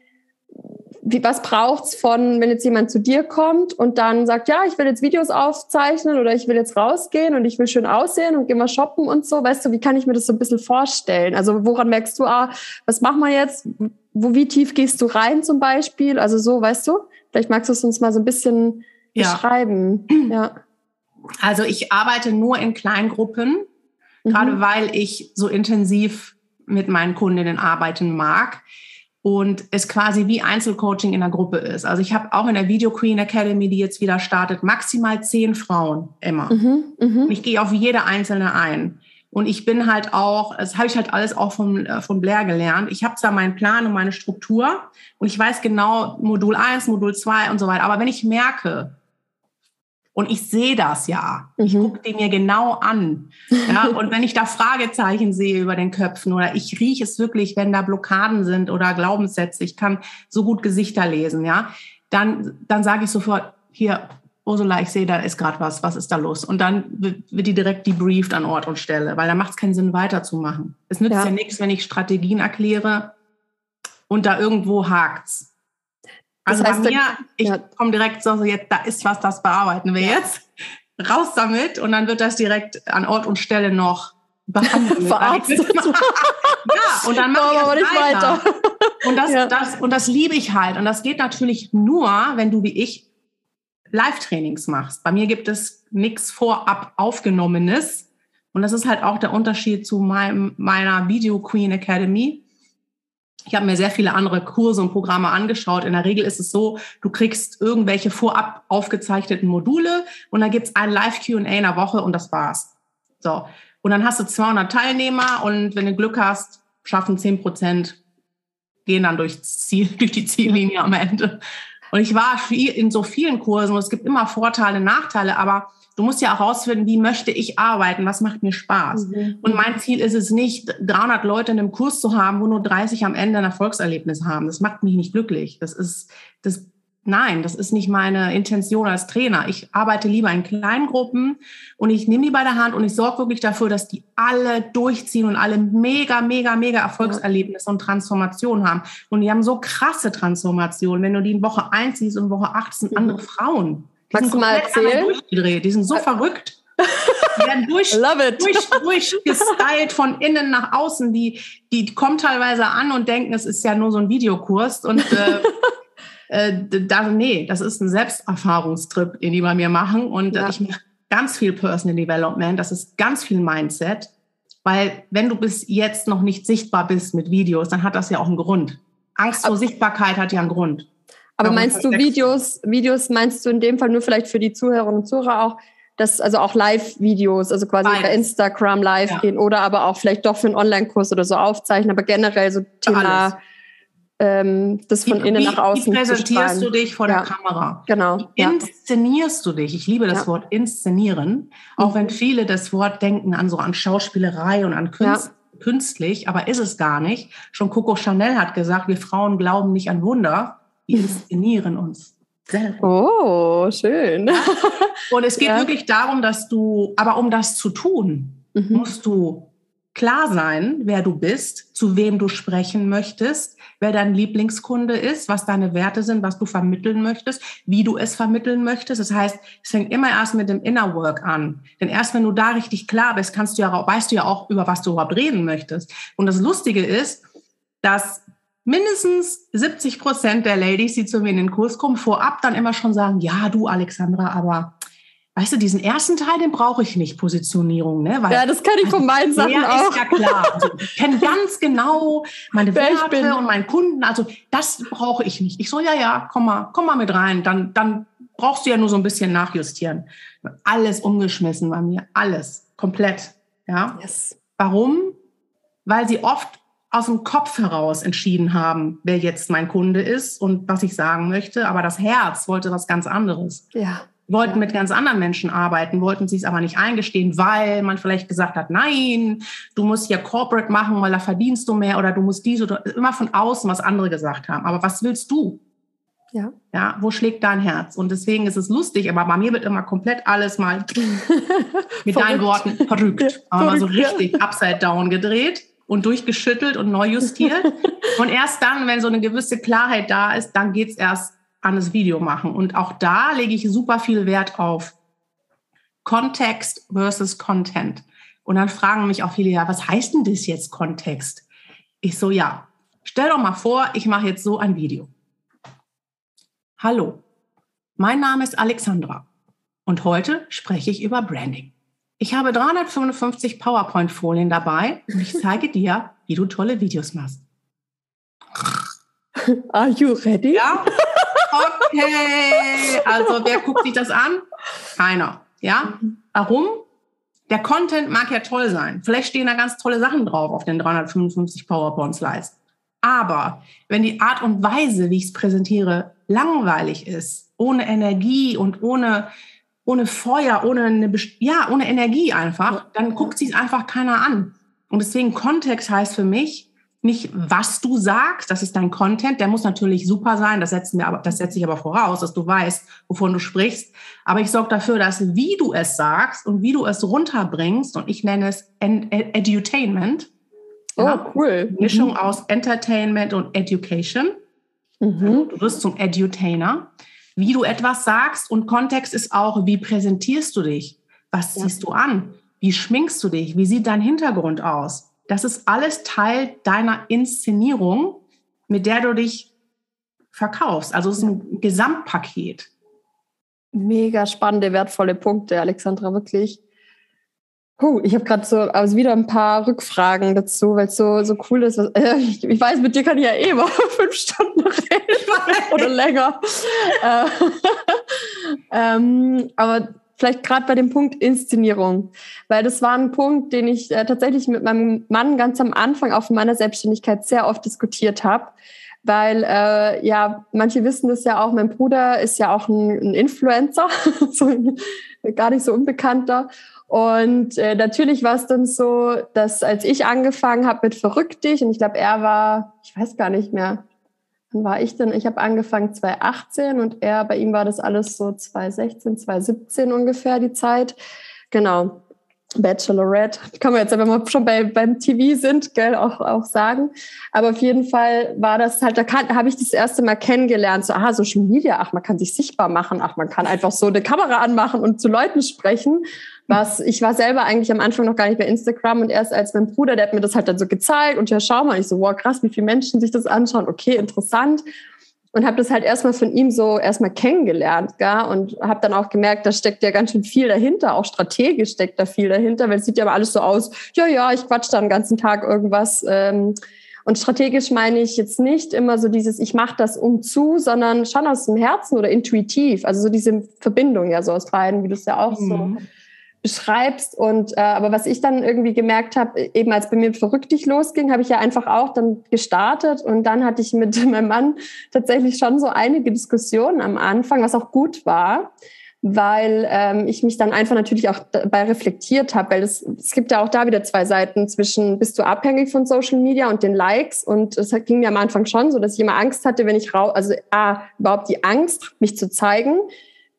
wie, was braucht's von, wenn jetzt jemand zu dir kommt und dann sagt, ja, ich will jetzt Videos aufzeichnen oder ich will jetzt rausgehen und ich will schön aussehen und geh mal shoppen und so. Weißt du, wie kann ich mir das so ein bisschen vorstellen? Also woran merkst du, ah, was machen wir jetzt? Wo, wie tief gehst du rein zum Beispiel? Also so, weißt du? Vielleicht magst du es uns mal so ein bisschen ja. beschreiben. Ja. Also ich arbeite nur in Kleingruppen, mhm. gerade weil ich so intensiv mit meinen Kundinnen arbeiten mag und es quasi wie Einzelcoaching in der Gruppe ist. Also ich habe auch in der Video Queen Academy, die jetzt wieder startet, maximal zehn Frauen immer. Mhm, mh. Ich gehe auf jede einzelne ein. Und ich bin halt auch, das habe ich halt alles auch von, äh, von Blair gelernt. Ich habe zwar meinen Plan und meine Struktur und ich weiß genau Modul 1, Modul 2 und so weiter. Aber wenn ich merke, und ich sehe das ja. Mhm. Ich gucke die mir genau an. Ja, und wenn ich da Fragezeichen sehe über den Köpfen oder ich rieche es wirklich, wenn da Blockaden sind oder Glaubenssätze, ich kann so gut Gesichter lesen, ja, dann, dann sage ich sofort, hier, Ursula, ich sehe, da ist gerade was, was ist da los? Und dann wird die direkt debrieft an Ort und Stelle, weil da macht es keinen Sinn, weiterzumachen. Es nützt ja, ja nichts, wenn ich Strategien erkläre und da irgendwo hakt's. Also das heißt, bei mir, ich ja. komme direkt so, jetzt, da ist was, das bearbeiten wir ja. jetzt. Raus damit und dann wird das direkt an Ort und Stelle noch behandelt. Verarztet. ja, und dann mache ich aber nicht weiter. weiter. Und das, ja. das, und das liebe ich halt. Und das geht natürlich nur, wenn du wie ich Live-Trainings machst. Bei mir gibt es nichts vorab aufgenommenes. Und das ist halt auch der Unterschied zu meinem, meiner Video Queen Academy. Ich habe mir sehr viele andere Kurse und Programme angeschaut. In der Regel ist es so, du kriegst irgendwelche vorab aufgezeichneten Module und dann gibt's ein Live-QA in der Woche und das war's. So. Und dann hast du 200 Teilnehmer und wenn du Glück hast, schaffen 10 Prozent, gehen dann durch, Ziel, durch die Ziellinie am Ende. Und ich war in so vielen Kursen und es gibt immer Vorteile, Nachteile, aber Du musst ja auch herausfinden, wie möchte ich arbeiten, was macht mir Spaß. Mhm. Und mein Ziel ist es nicht, 300 Leute in einem Kurs zu haben, wo nur 30 am Ende ein Erfolgserlebnis haben. Das macht mich nicht glücklich. Das ist, das, nein, das ist nicht meine Intention als Trainer. Ich arbeite lieber in kleinen Gruppen und ich nehme die bei der Hand und ich sorge wirklich dafür, dass die alle durchziehen und alle mega, mega, mega Erfolgserlebnisse und Transformationen haben. Und die haben so krasse Transformationen. Wenn du die in Woche 1 siehst und Woche 8 sind andere Frauen. Die Magst du mal erzählen? Durchgedreht. Die sind so verrückt. Die werden durch, durch, durchgestylt von innen nach außen. Die, die kommen teilweise an und denken, es ist ja nur so ein Videokurs. Und äh, äh, da, nee, das ist ein Selbsterfahrungstrip, den die bei mir machen. Und äh, ja. ich mache ganz viel Personal Development. Das ist ganz viel Mindset. Weil wenn du bis jetzt noch nicht sichtbar bist mit Videos, dann hat das ja auch einen Grund. Angst vor Sichtbarkeit hat ja einen Grund. Aber meinst du Videos, Videos meinst du in dem Fall nur vielleicht für die Zuhörerinnen und Zuhörer auch, dass also auch Live-Videos, also quasi Beides. bei Instagram live ja. gehen oder aber auch vielleicht doch für einen Online-Kurs oder so aufzeichnen, aber generell so Thema ähm, das von wie, innen nach außen. Wie präsentierst du dich vor ja. der Kamera? Genau. Wie inszenierst du dich? Ich liebe das ja. Wort inszenieren, auch mhm. wenn viele das Wort denken an so an Schauspielerei und an Künst, künstlich, aber ist es gar nicht. Schon Coco Chanel hat gesagt, wir Frauen glauben nicht an Wunder, wir inszenieren uns. Oh, schön. Und es geht ja. wirklich darum, dass du, aber um das zu tun, mhm. musst du klar sein, wer du bist, zu wem du sprechen möchtest, wer dein Lieblingskunde ist, was deine Werte sind, was du vermitteln möchtest, wie du es vermitteln möchtest. Das heißt, es fängt immer erst mit dem Inner Work an. Denn erst wenn du da richtig klar bist, kannst du ja, weißt du ja auch, über was du überhaupt reden möchtest. Und das Lustige ist, dass mindestens 70 Prozent der Ladies, die zu mir in den Kurs kommen, vorab dann immer schon sagen, ja, du Alexandra, aber weißt du, diesen ersten Teil, den brauche ich nicht, Positionierung. Ne? Weil, ja, das kann ich von meinen also, Sachen auch. ist ja klar. Also, ich kenne ganz genau meine Werte und meinen Kunden. Also das brauche ich nicht. Ich so, ja, ja, komm mal, komm mal mit rein. Dann, dann brauchst du ja nur so ein bisschen nachjustieren. Alles umgeschmissen bei mir, alles, komplett. Ja. Yes. Warum? Weil sie oft aus dem Kopf heraus entschieden haben, wer jetzt mein Kunde ist und was ich sagen möchte. Aber das Herz wollte was ganz anderes. Ja. Wollten mit ganz anderen Menschen arbeiten, wollten sie es aber nicht eingestehen, weil man vielleicht gesagt hat, nein, du musst hier Corporate machen, weil da verdienst du mehr oder du musst dies oder immer von außen, was andere gesagt haben. Aber was willst du? Ja. Ja, wo schlägt dein Herz? Und deswegen ist es lustig, aber bei mir wird immer komplett alles mal mit deinen Worten verrückt. Aber mal so richtig upside down gedreht und durchgeschüttelt und neu justiert. und erst dann, wenn so eine gewisse Klarheit da ist, dann geht's erst an das Video machen. Und auch da lege ich super viel Wert auf Kontext versus Content. Und dann fragen mich auch viele, ja, was heißt denn das jetzt Kontext? Ich so, ja, stell doch mal vor, ich mache jetzt so ein Video. Hallo, mein Name ist Alexandra und heute spreche ich über Branding. Ich habe 355 PowerPoint-Folien dabei und ich zeige dir, wie du tolle Videos machst. Are you ready? Ja. Okay. Also, wer guckt sich das an? Keiner. Ja. Warum? Der Content mag ja toll sein. Vielleicht stehen da ganz tolle Sachen drauf auf den 355 PowerPoint-Slides. Aber wenn die Art und Weise, wie ich es präsentiere, langweilig ist, ohne Energie und ohne ohne Feuer, ohne eine, ja, ohne Energie einfach, dann guckt sich einfach keiner an. Und deswegen Kontext heißt für mich nicht, was du sagst, das ist dein Content, der muss natürlich super sein, das setzen wir aber, das setze ich aber voraus, dass du weißt, wovon du sprichst. Aber ich sorge dafür, dass wie du es sagst und wie du es runterbringst, und ich nenne es Edutainment. Oh, ja, cool. Mischung mhm. aus Entertainment und Education. Mhm. Du wirst zum Edutainer wie du etwas sagst und Kontext ist auch, wie präsentierst du dich? Was ziehst du an? Wie schminkst du dich? Wie sieht dein Hintergrund aus? Das ist alles Teil deiner Inszenierung, mit der du dich verkaufst. Also es ist ein Gesamtpaket. Mega spannende, wertvolle Punkte, Alexandra, wirklich. Puh, ich habe gerade so also wieder ein paar Rückfragen dazu, weil es so, so cool ist. Was, äh, ich, ich, weiß, mit dir kann ich ja eh mal fünf Stunden reden oder länger. äh, ähm, aber vielleicht gerade bei dem Punkt Inszenierung, weil das war ein Punkt, den ich äh, tatsächlich mit meinem Mann ganz am Anfang von meiner Selbstständigkeit sehr oft diskutiert habe. Weil äh, ja, manche wissen das ja auch, mein Bruder ist ja auch ein, ein Influencer, so ein, gar nicht so unbekannter. Und äh, natürlich war es dann so, dass als ich angefangen habe mit Verrückt dich, und ich glaube, er war, ich weiß gar nicht mehr, wann war ich denn? Ich habe angefangen 2018 und er, bei ihm war das alles so 2016, 2017 ungefähr die Zeit. Genau. Bachelorette, kann man jetzt, wenn wir schon bei, beim TV sind, gell, auch, auch sagen. Aber auf jeden Fall war das halt, da habe ich das erste Mal kennengelernt, so, aha, Social Media, ach, man kann sich sichtbar machen, ach, man kann einfach so eine Kamera anmachen und zu Leuten sprechen. Was, ich war selber eigentlich am Anfang noch gar nicht bei Instagram und erst als mein Bruder, der hat mir das halt dann so gezeigt und ja, schau mal, ich so, wow, krass, wie viele Menschen sich das anschauen, okay, interessant und habe das halt erstmal von ihm so erstmal kennengelernt, gell? und habe dann auch gemerkt, da steckt ja ganz schön viel dahinter, auch strategisch steckt da viel dahinter, weil es sieht ja immer alles so aus, ja, ja, ich quatsch da den ganzen Tag irgendwas ähm, Und strategisch meine ich jetzt nicht immer so dieses, ich mache das um zu, sondern schon aus dem Herzen oder intuitiv. Also so diese Verbindung ja so aus beiden, wie du es ja auch mhm. so beschreibst. Und äh, aber was ich dann irgendwie gemerkt habe, eben als bei mir verrücktig losging, habe ich ja einfach auch dann gestartet und dann hatte ich mit meinem Mann tatsächlich schon so einige Diskussionen am Anfang, was auch gut war weil ähm, ich mich dann einfach natürlich auch dabei reflektiert habe, weil es, es gibt ja auch da wieder zwei Seiten zwischen, bist du abhängig von Social Media und den Likes und es ging mir am Anfang schon so, dass ich immer Angst hatte, wenn ich raus, also A, überhaupt die Angst, mich zu zeigen,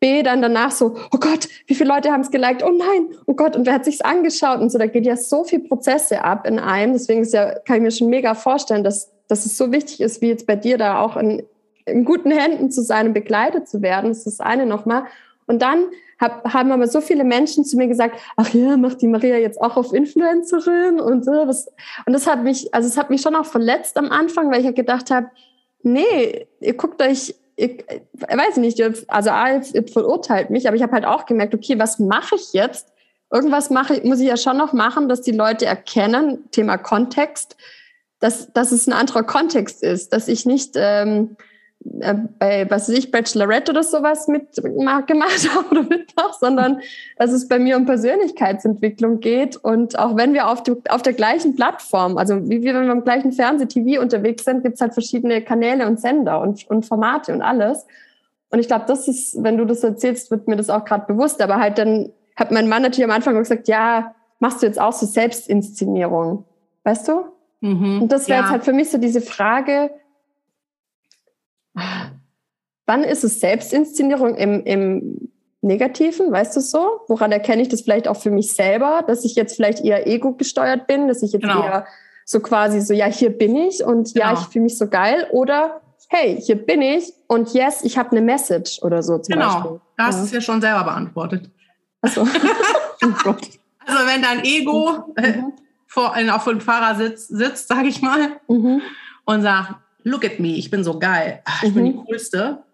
B, dann danach so, oh Gott, wie viele Leute haben es geliked? Oh nein, oh Gott, und wer hat sich's angeschaut? Und so, da geht ja so viel Prozesse ab in einem. Deswegen ist ja, kann ich mir schon mega vorstellen, dass, dass es so wichtig ist, wie jetzt bei dir da auch in, in guten Händen zu sein und begleitet zu werden. Das ist das eine nochmal. Und dann hab, haben aber so viele Menschen zu mir gesagt, ach ja, macht die Maria jetzt auch auf Influencerin und so. Was. Und das hat mich, also es hat mich schon auch verletzt am Anfang, weil ich ja gedacht habe, nee, ihr guckt euch, ich, ich weiß nicht, also A, verurteilt mich, aber ich habe halt auch gemerkt, okay, was mache ich jetzt? Irgendwas mache, muss ich ja schon noch machen, dass die Leute erkennen, Thema Kontext, dass, dass es ein anderer Kontext ist, dass ich nicht ähm, äh, bei, was weiß ich, Bachelorette oder sowas mitgemacht habe oder mitmache, sondern dass es bei mir um Persönlichkeitsentwicklung geht. Und auch wenn wir auf, die, auf der gleichen Plattform, also wie wir, wenn wir am gleichen Fernseh-TV unterwegs sind, gibt es halt verschiedene Kanäle und Sender und, und Formate und alles. Und ich glaube, das ist, wenn du das erzählst, wird mir das auch gerade bewusst. Aber halt dann hat mein Mann natürlich am Anfang gesagt, ja, machst du jetzt auch so Selbstinszenierung, weißt du? Mhm, und das wäre ja. jetzt halt für mich so diese Frage, Wann ist es Selbstinszenierung im, im Negativen, weißt du so? Woran erkenne ich das vielleicht auch für mich selber, dass ich jetzt vielleicht eher ego gesteuert bin, dass ich jetzt genau. eher so quasi so, ja, hier bin ich und genau. ja, ich fühle mich so geil oder hey, hier bin ich und yes, ich habe eine Message oder so zum genau. Beispiel. Das ja. ist ja schon selber beantwortet. Achso. oh also wenn dein Ego äh, mhm. vor, auf dem Fahrersitz sitzt, sage ich mal, mhm. und sagt, look at me, ich bin so geil, ich mhm. bin die mhm. Coolste.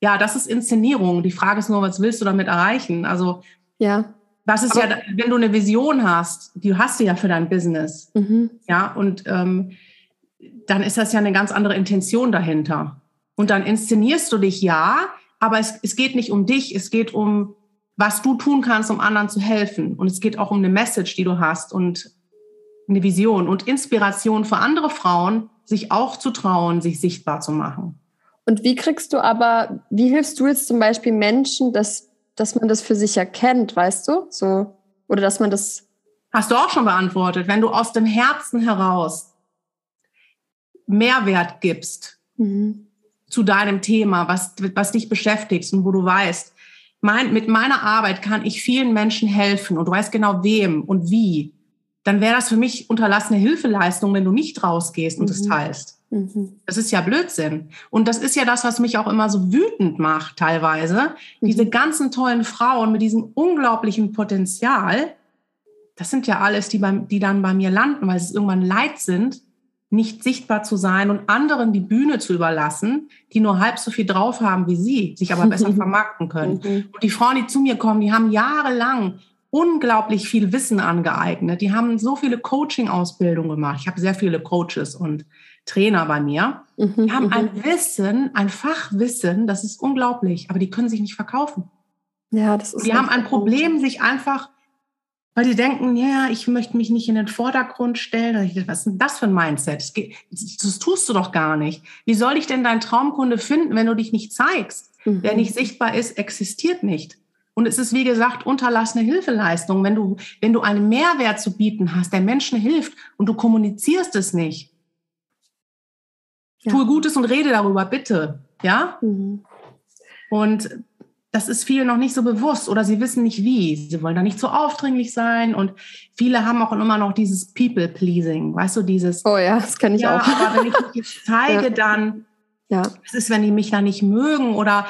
Ja, das ist Inszenierung. Die Frage ist nur, was willst du damit erreichen? Also, ja. Das ist Aber ja, wenn du eine Vision hast, die hast du ja für dein Business. Mhm. Ja, und ähm, dann ist das ja eine ganz andere Intention dahinter. Und dann inszenierst du dich ja, aber es, es geht nicht um dich, es geht um, was du tun kannst, um anderen zu helfen. Und es geht auch um eine Message, die du hast und eine Vision und Inspiration für andere Frauen, sich auch zu trauen, sich sichtbar zu machen. Und wie kriegst du aber, wie hilfst du jetzt zum Beispiel Menschen, dass, dass man das für sich erkennt, weißt du? So, oder dass man das. Hast du auch schon beantwortet. Wenn du aus dem Herzen heraus Mehrwert gibst mhm. zu deinem Thema, was, was dich beschäftigt und wo du weißt, mein, mit meiner Arbeit kann ich vielen Menschen helfen und du weißt genau wem und wie, dann wäre das für mich unterlassene Hilfeleistung, wenn du nicht rausgehst und es mhm. teilst. Mhm. Das ist ja Blödsinn. Und das ist ja das, was mich auch immer so wütend macht, teilweise. Mhm. Diese ganzen tollen Frauen mit diesem unglaublichen Potenzial, das sind ja alles, die, beim, die dann bei mir landen, weil sie irgendwann leid sind, nicht sichtbar zu sein und anderen die Bühne zu überlassen, die nur halb so viel drauf haben wie sie, sich aber besser vermarkten können. Mhm. Und die Frauen, die zu mir kommen, die haben jahrelang unglaublich viel Wissen angeeignet. Die haben so viele Coaching-Ausbildungen gemacht. Ich habe sehr viele Coaches und Trainer bei mir. Mhm, die haben ein mhm. Wissen, ein Fachwissen, das ist unglaublich, aber die können sich nicht verkaufen. Ja, das ist. Die haben ein Problem, sich einfach, weil die denken, ja, ich möchte mich nicht in den Vordergrund stellen. Was ist denn das für ein Mindset? Das, das tust du doch gar nicht. Wie soll ich denn deinen Traumkunde finden, wenn du dich nicht zeigst? Mhm. Wer nicht sichtbar ist, existiert nicht. Und es ist, wie gesagt, unterlassene Hilfeleistung. Wenn du, wenn du einen Mehrwert zu bieten hast, der Menschen hilft und du kommunizierst es nicht, ja. tue Gutes und rede darüber, bitte. Ja? Mhm. Und das ist vielen noch nicht so bewusst oder sie wissen nicht wie. Sie wollen da nicht so aufdringlich sein und viele haben auch immer noch dieses People-Pleasing, weißt du, dieses. Oh ja, das kenne ich ja, auch. Aber wenn ich mich zeige, ja. dann, ja. das ist, wenn die mich da nicht mögen oder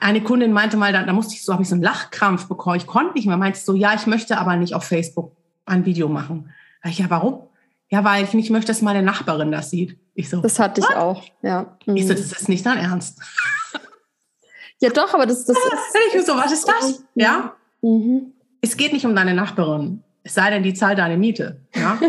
eine Kundin meinte mal, da, da musste ich so, habe ich so einen Lachkrampf bekommen. Ich konnte nicht mehr. Meinte so, ja, ich möchte aber nicht auf Facebook ein Video machen. Da ich, ja, warum? Ja, weil ich nicht möchte, dass meine Nachbarin das sieht. Ich so, das hatte ich auch, ja. Ich so, mhm. das ist nicht dein Ernst. Ja, doch, aber das, das ist. Ich so, was ist das? Ja. Mhm. Es geht nicht um deine Nachbarin. Es sei denn, die zahlt deine Miete. Ja.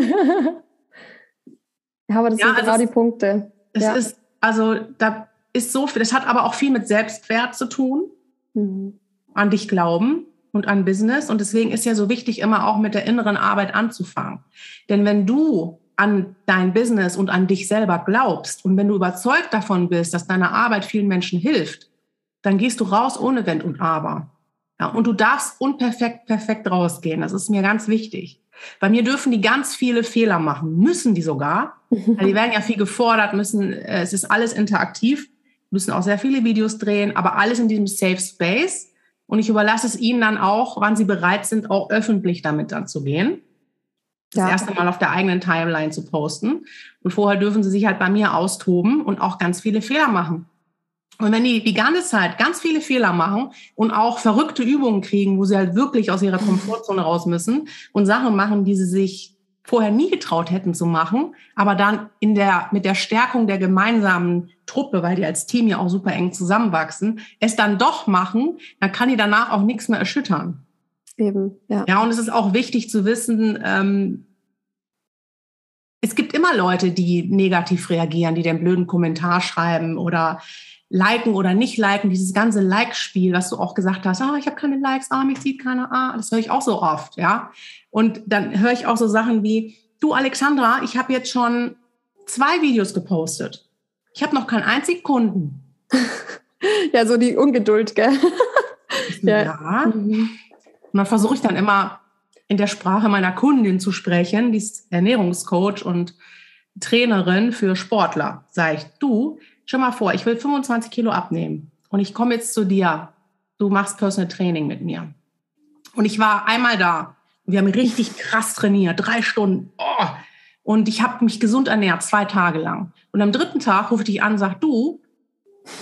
Ja, aber das ja, sind also genau die Punkte. Es ja. ist, also da ist so viel, das hat aber auch viel mit Selbstwert zu tun, mhm. an dich glauben und an Business. Und deswegen ist ja so wichtig, immer auch mit der inneren Arbeit anzufangen. Denn wenn du an dein Business und an dich selber glaubst und wenn du überzeugt davon bist, dass deine Arbeit vielen Menschen hilft, dann gehst du raus ohne Wenn und Aber. Ja, und du darfst unperfekt perfekt rausgehen. Das ist mir ganz wichtig. Bei mir dürfen die ganz viele Fehler machen, müssen die sogar. Weil die werden ja viel gefordert, müssen, äh, es ist alles interaktiv, müssen auch sehr viele Videos drehen, aber alles in diesem Safe Space. Und ich überlasse es ihnen dann auch, wann sie bereit sind, auch öffentlich damit dann zu gehen. Das ja. erste Mal auf der eigenen Timeline zu posten. Und vorher dürfen sie sich halt bei mir austoben und auch ganz viele Fehler machen. Und wenn die die ganze Zeit ganz viele Fehler machen und auch verrückte Übungen kriegen, wo sie halt wirklich aus ihrer Komfortzone raus müssen und Sachen machen, die sie sich vorher nie getraut hätten zu machen, aber dann in der, mit der Stärkung der gemeinsamen Truppe, weil die als Team ja auch super eng zusammenwachsen, es dann doch machen, dann kann die danach auch nichts mehr erschüttern. Eben, ja. Ja, und es ist auch wichtig zu wissen, ähm, es gibt immer Leute, die negativ reagieren, die den blöden Kommentar schreiben oder liken oder nicht liken, dieses ganze Like-Spiel, was du auch gesagt hast, ah, ich habe keine Likes, ah, mich sieht keiner, ah, das höre ich auch so oft, ja. Und dann höre ich auch so Sachen wie, du Alexandra, ich habe jetzt schon zwei Videos gepostet. Ich habe noch keinen einzigen Kunden. ja, so die Ungeduld, gell? ja. ja. Mhm. Und dann versuche ich dann immer in der Sprache meiner Kundin zu sprechen, die ist Ernährungscoach und Trainerin für Sportler. Sag ich, du, Stell mal vor, ich will 25 Kilo abnehmen und ich komme jetzt zu dir. Du machst Personal Training mit mir. Und ich war einmal da. Wir haben richtig krass trainiert, drei Stunden. Oh. Und ich habe mich gesund ernährt, zwei Tage lang. Und am dritten Tag rufe ich dich an und sage, du,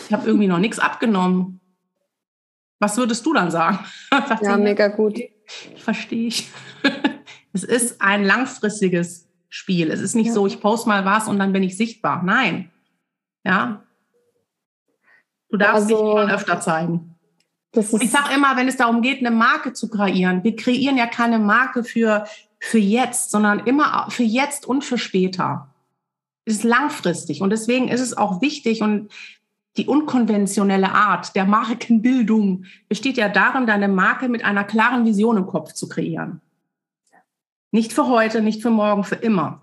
ich habe irgendwie noch nichts abgenommen. Was würdest du dann sagen? ja, mega gut. Verstehe ich. es ist ein langfristiges Spiel. Es ist nicht ja. so, ich poste mal was und dann bin ich sichtbar. Nein. Ja. Du darfst also, dich mal öfter zeigen. Ich sage immer, wenn es darum geht, eine Marke zu kreieren, wir kreieren ja keine Marke für, für jetzt, sondern immer für jetzt und für später. Es ist langfristig und deswegen ist es auch wichtig und die unkonventionelle Art der Markenbildung besteht ja darin, deine Marke mit einer klaren Vision im Kopf zu kreieren. Nicht für heute, nicht für morgen, für immer.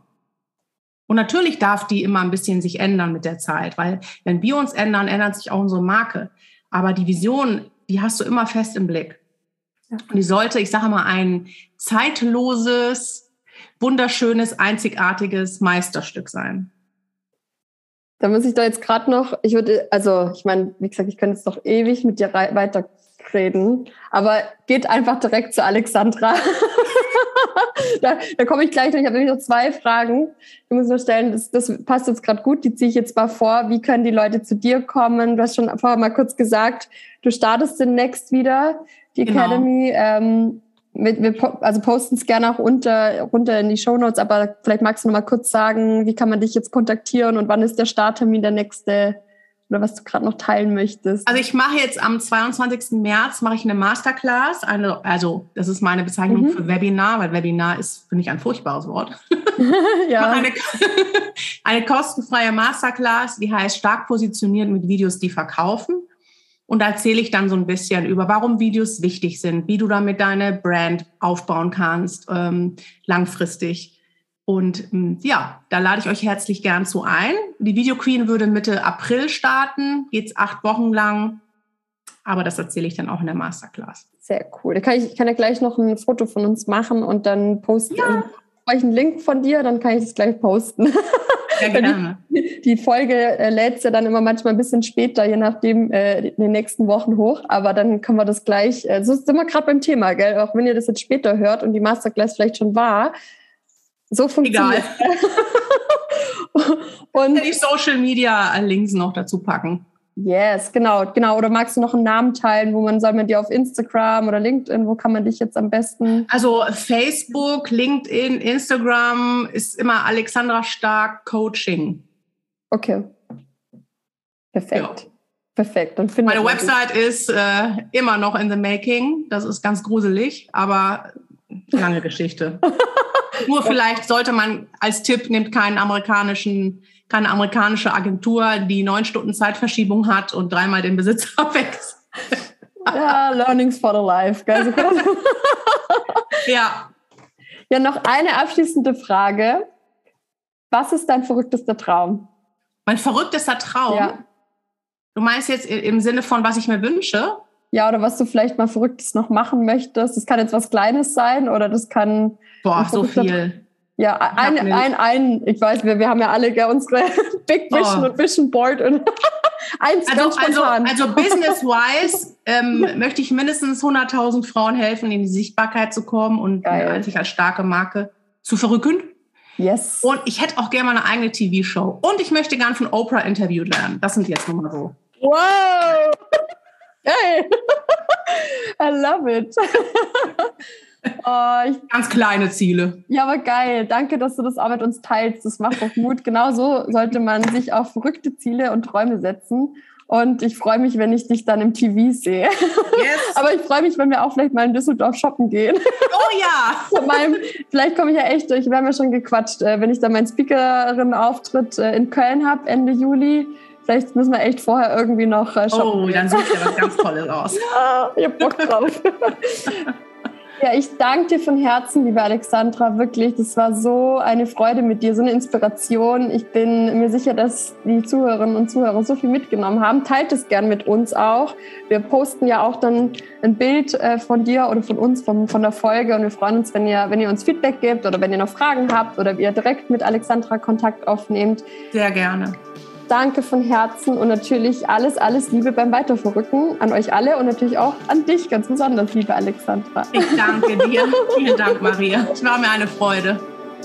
Und natürlich darf die immer ein bisschen sich ändern mit der Zeit, weil wenn wir uns ändern, ändert sich auch unsere Marke. Aber die Vision, die hast du immer fest im Blick. Und die sollte, ich sage mal, ein zeitloses, wunderschönes, einzigartiges Meisterstück sein. Da muss ich da jetzt gerade noch, ich würde, also ich meine, wie gesagt, ich könnte jetzt noch ewig mit dir weiterreden, aber geht einfach direkt zu Alexandra. da, da komme ich gleich noch. Ich habe nämlich noch zwei Fragen. Ich muss nur stellen, das, das passt jetzt gerade gut. Die ziehe ich jetzt mal vor. Wie können die Leute zu dir kommen? Du hast schon vorher mal kurz gesagt, du startest demnächst wieder die genau. Academy. Ähm, wir, wir, also posten es gerne auch unter, runter in die Show Notes, aber vielleicht magst du noch mal kurz sagen, wie kann man dich jetzt kontaktieren und wann ist der Starttermin der nächste? Oder was du gerade noch teilen möchtest. Also ich mache jetzt am 22. März mache ich eine Masterclass, eine, also das ist meine Bezeichnung mhm. für Webinar, weil Webinar ist, finde ich, ein furchtbares Wort. ja. eine, eine kostenfreie Masterclass, die heißt stark positioniert mit Videos, die verkaufen. Und da erzähle ich dann so ein bisschen über, warum Videos wichtig sind, wie du damit deine Brand aufbauen kannst, ähm, langfristig und ähm, ja, da lade ich euch herzlich gern zu ein. Die Video Queen würde Mitte April starten, geht's acht Wochen lang. Aber das erzähle ich dann auch in der Masterclass. Sehr cool. Da kann ich, kann ja gleich noch ein Foto von uns machen und dann posten. Ja. Ich einen Link von dir, dann kann ich das gleich posten. Ja, gerne. Die, die, Folge äh, lädt ja dann immer manchmal ein bisschen später, je nachdem, äh, in den nächsten Wochen hoch. Aber dann können wir das gleich, äh, so sind wir gerade beim Thema, gell? Auch wenn ihr das jetzt später hört und die Masterclass vielleicht schon war, so funktioniert Egal. Und die Social Media Links noch dazu packen. Yes, genau, genau. Oder magst du noch einen Namen teilen, wo man soll man dir auf Instagram oder LinkedIn, wo kann man dich jetzt am besten? Also Facebook, LinkedIn, Instagram ist immer Alexandra Stark Coaching. Okay. Perfekt. Ja. Perfekt. Dann Meine Website ist äh, immer noch in the making. Das ist ganz gruselig, aber lange Geschichte. Nur vielleicht sollte man als Tipp, nimmt keinen amerikanischen, keine amerikanische Agentur, die neun Stunden Zeitverschiebung hat und dreimal den Besitzer wechselt. Ja, Learnings for the Life. Gell? ja. Ja, noch eine abschließende Frage. Was ist dein verrücktester Traum? Mein verrücktester Traum? Ja. Du meinst jetzt im Sinne von, was ich mir wünsche? Ja, oder was du vielleicht mal Verrücktes noch machen möchtest. Das kann jetzt was Kleines sein oder das kann. Boah, so viel. Ja, ein, ein, ein, ich weiß, wir, wir haben ja alle unsere Big Vision oh. und Vision Board und eins also, also, also business-wise ähm, möchte ich mindestens 100.000 Frauen helfen, in die Sichtbarkeit zu kommen und Geil. sich als starke Marke zu verrücken. Yes. Und ich hätte auch gerne mal eine eigene TV-Show. Und ich möchte gern von Oprah interviewt werden. Das sind jetzt nochmal so. Wow! Geil! I love it. Oh, Ganz kleine Ziele. Ja, aber geil. Danke, dass du das auch mit uns teilst. Das macht doch Mut. Genau so sollte man sich auf verrückte Ziele und Träume setzen. Und ich freue mich, wenn ich dich dann im TV sehe. Yes. Aber ich freue mich, wenn wir auch vielleicht mal in Düsseldorf shoppen gehen. Oh ja! meinem, vielleicht komme ich ja echt durch. Wir haben ja schon gequatscht. Äh, wenn ich dann meinen Speakerin-Auftritt äh, in Köln habe, Ende Juli, vielleicht müssen wir echt vorher irgendwie noch äh, shoppen. Oh, dann sucht ja was ganz Tolles aus. Ja, ich hab Bock drauf. Ja, ich danke dir von Herzen, liebe Alexandra, wirklich. Das war so eine Freude mit dir, so eine Inspiration. Ich bin mir sicher, dass die Zuhörerinnen und Zuhörer so viel mitgenommen haben. Teilt es gern mit uns auch. Wir posten ja auch dann ein Bild äh, von dir oder von uns, von, von der Folge. Und wir freuen uns, wenn ihr, wenn ihr uns Feedback gebt oder wenn ihr noch Fragen habt oder ihr direkt mit Alexandra Kontakt aufnehmt. Sehr gerne. Danke von Herzen und natürlich alles, alles Liebe beim Weiterverrücken an euch alle und natürlich auch an dich ganz besonders, liebe Alexandra. Ich danke dir. Vielen Dank, Maria. Es war mir eine Freude.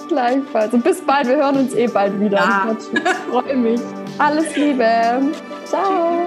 Gleichfalls. Und bis bald. Wir hören uns eh bald wieder. Ja. Ich freue mich. Alles Liebe. Ciao.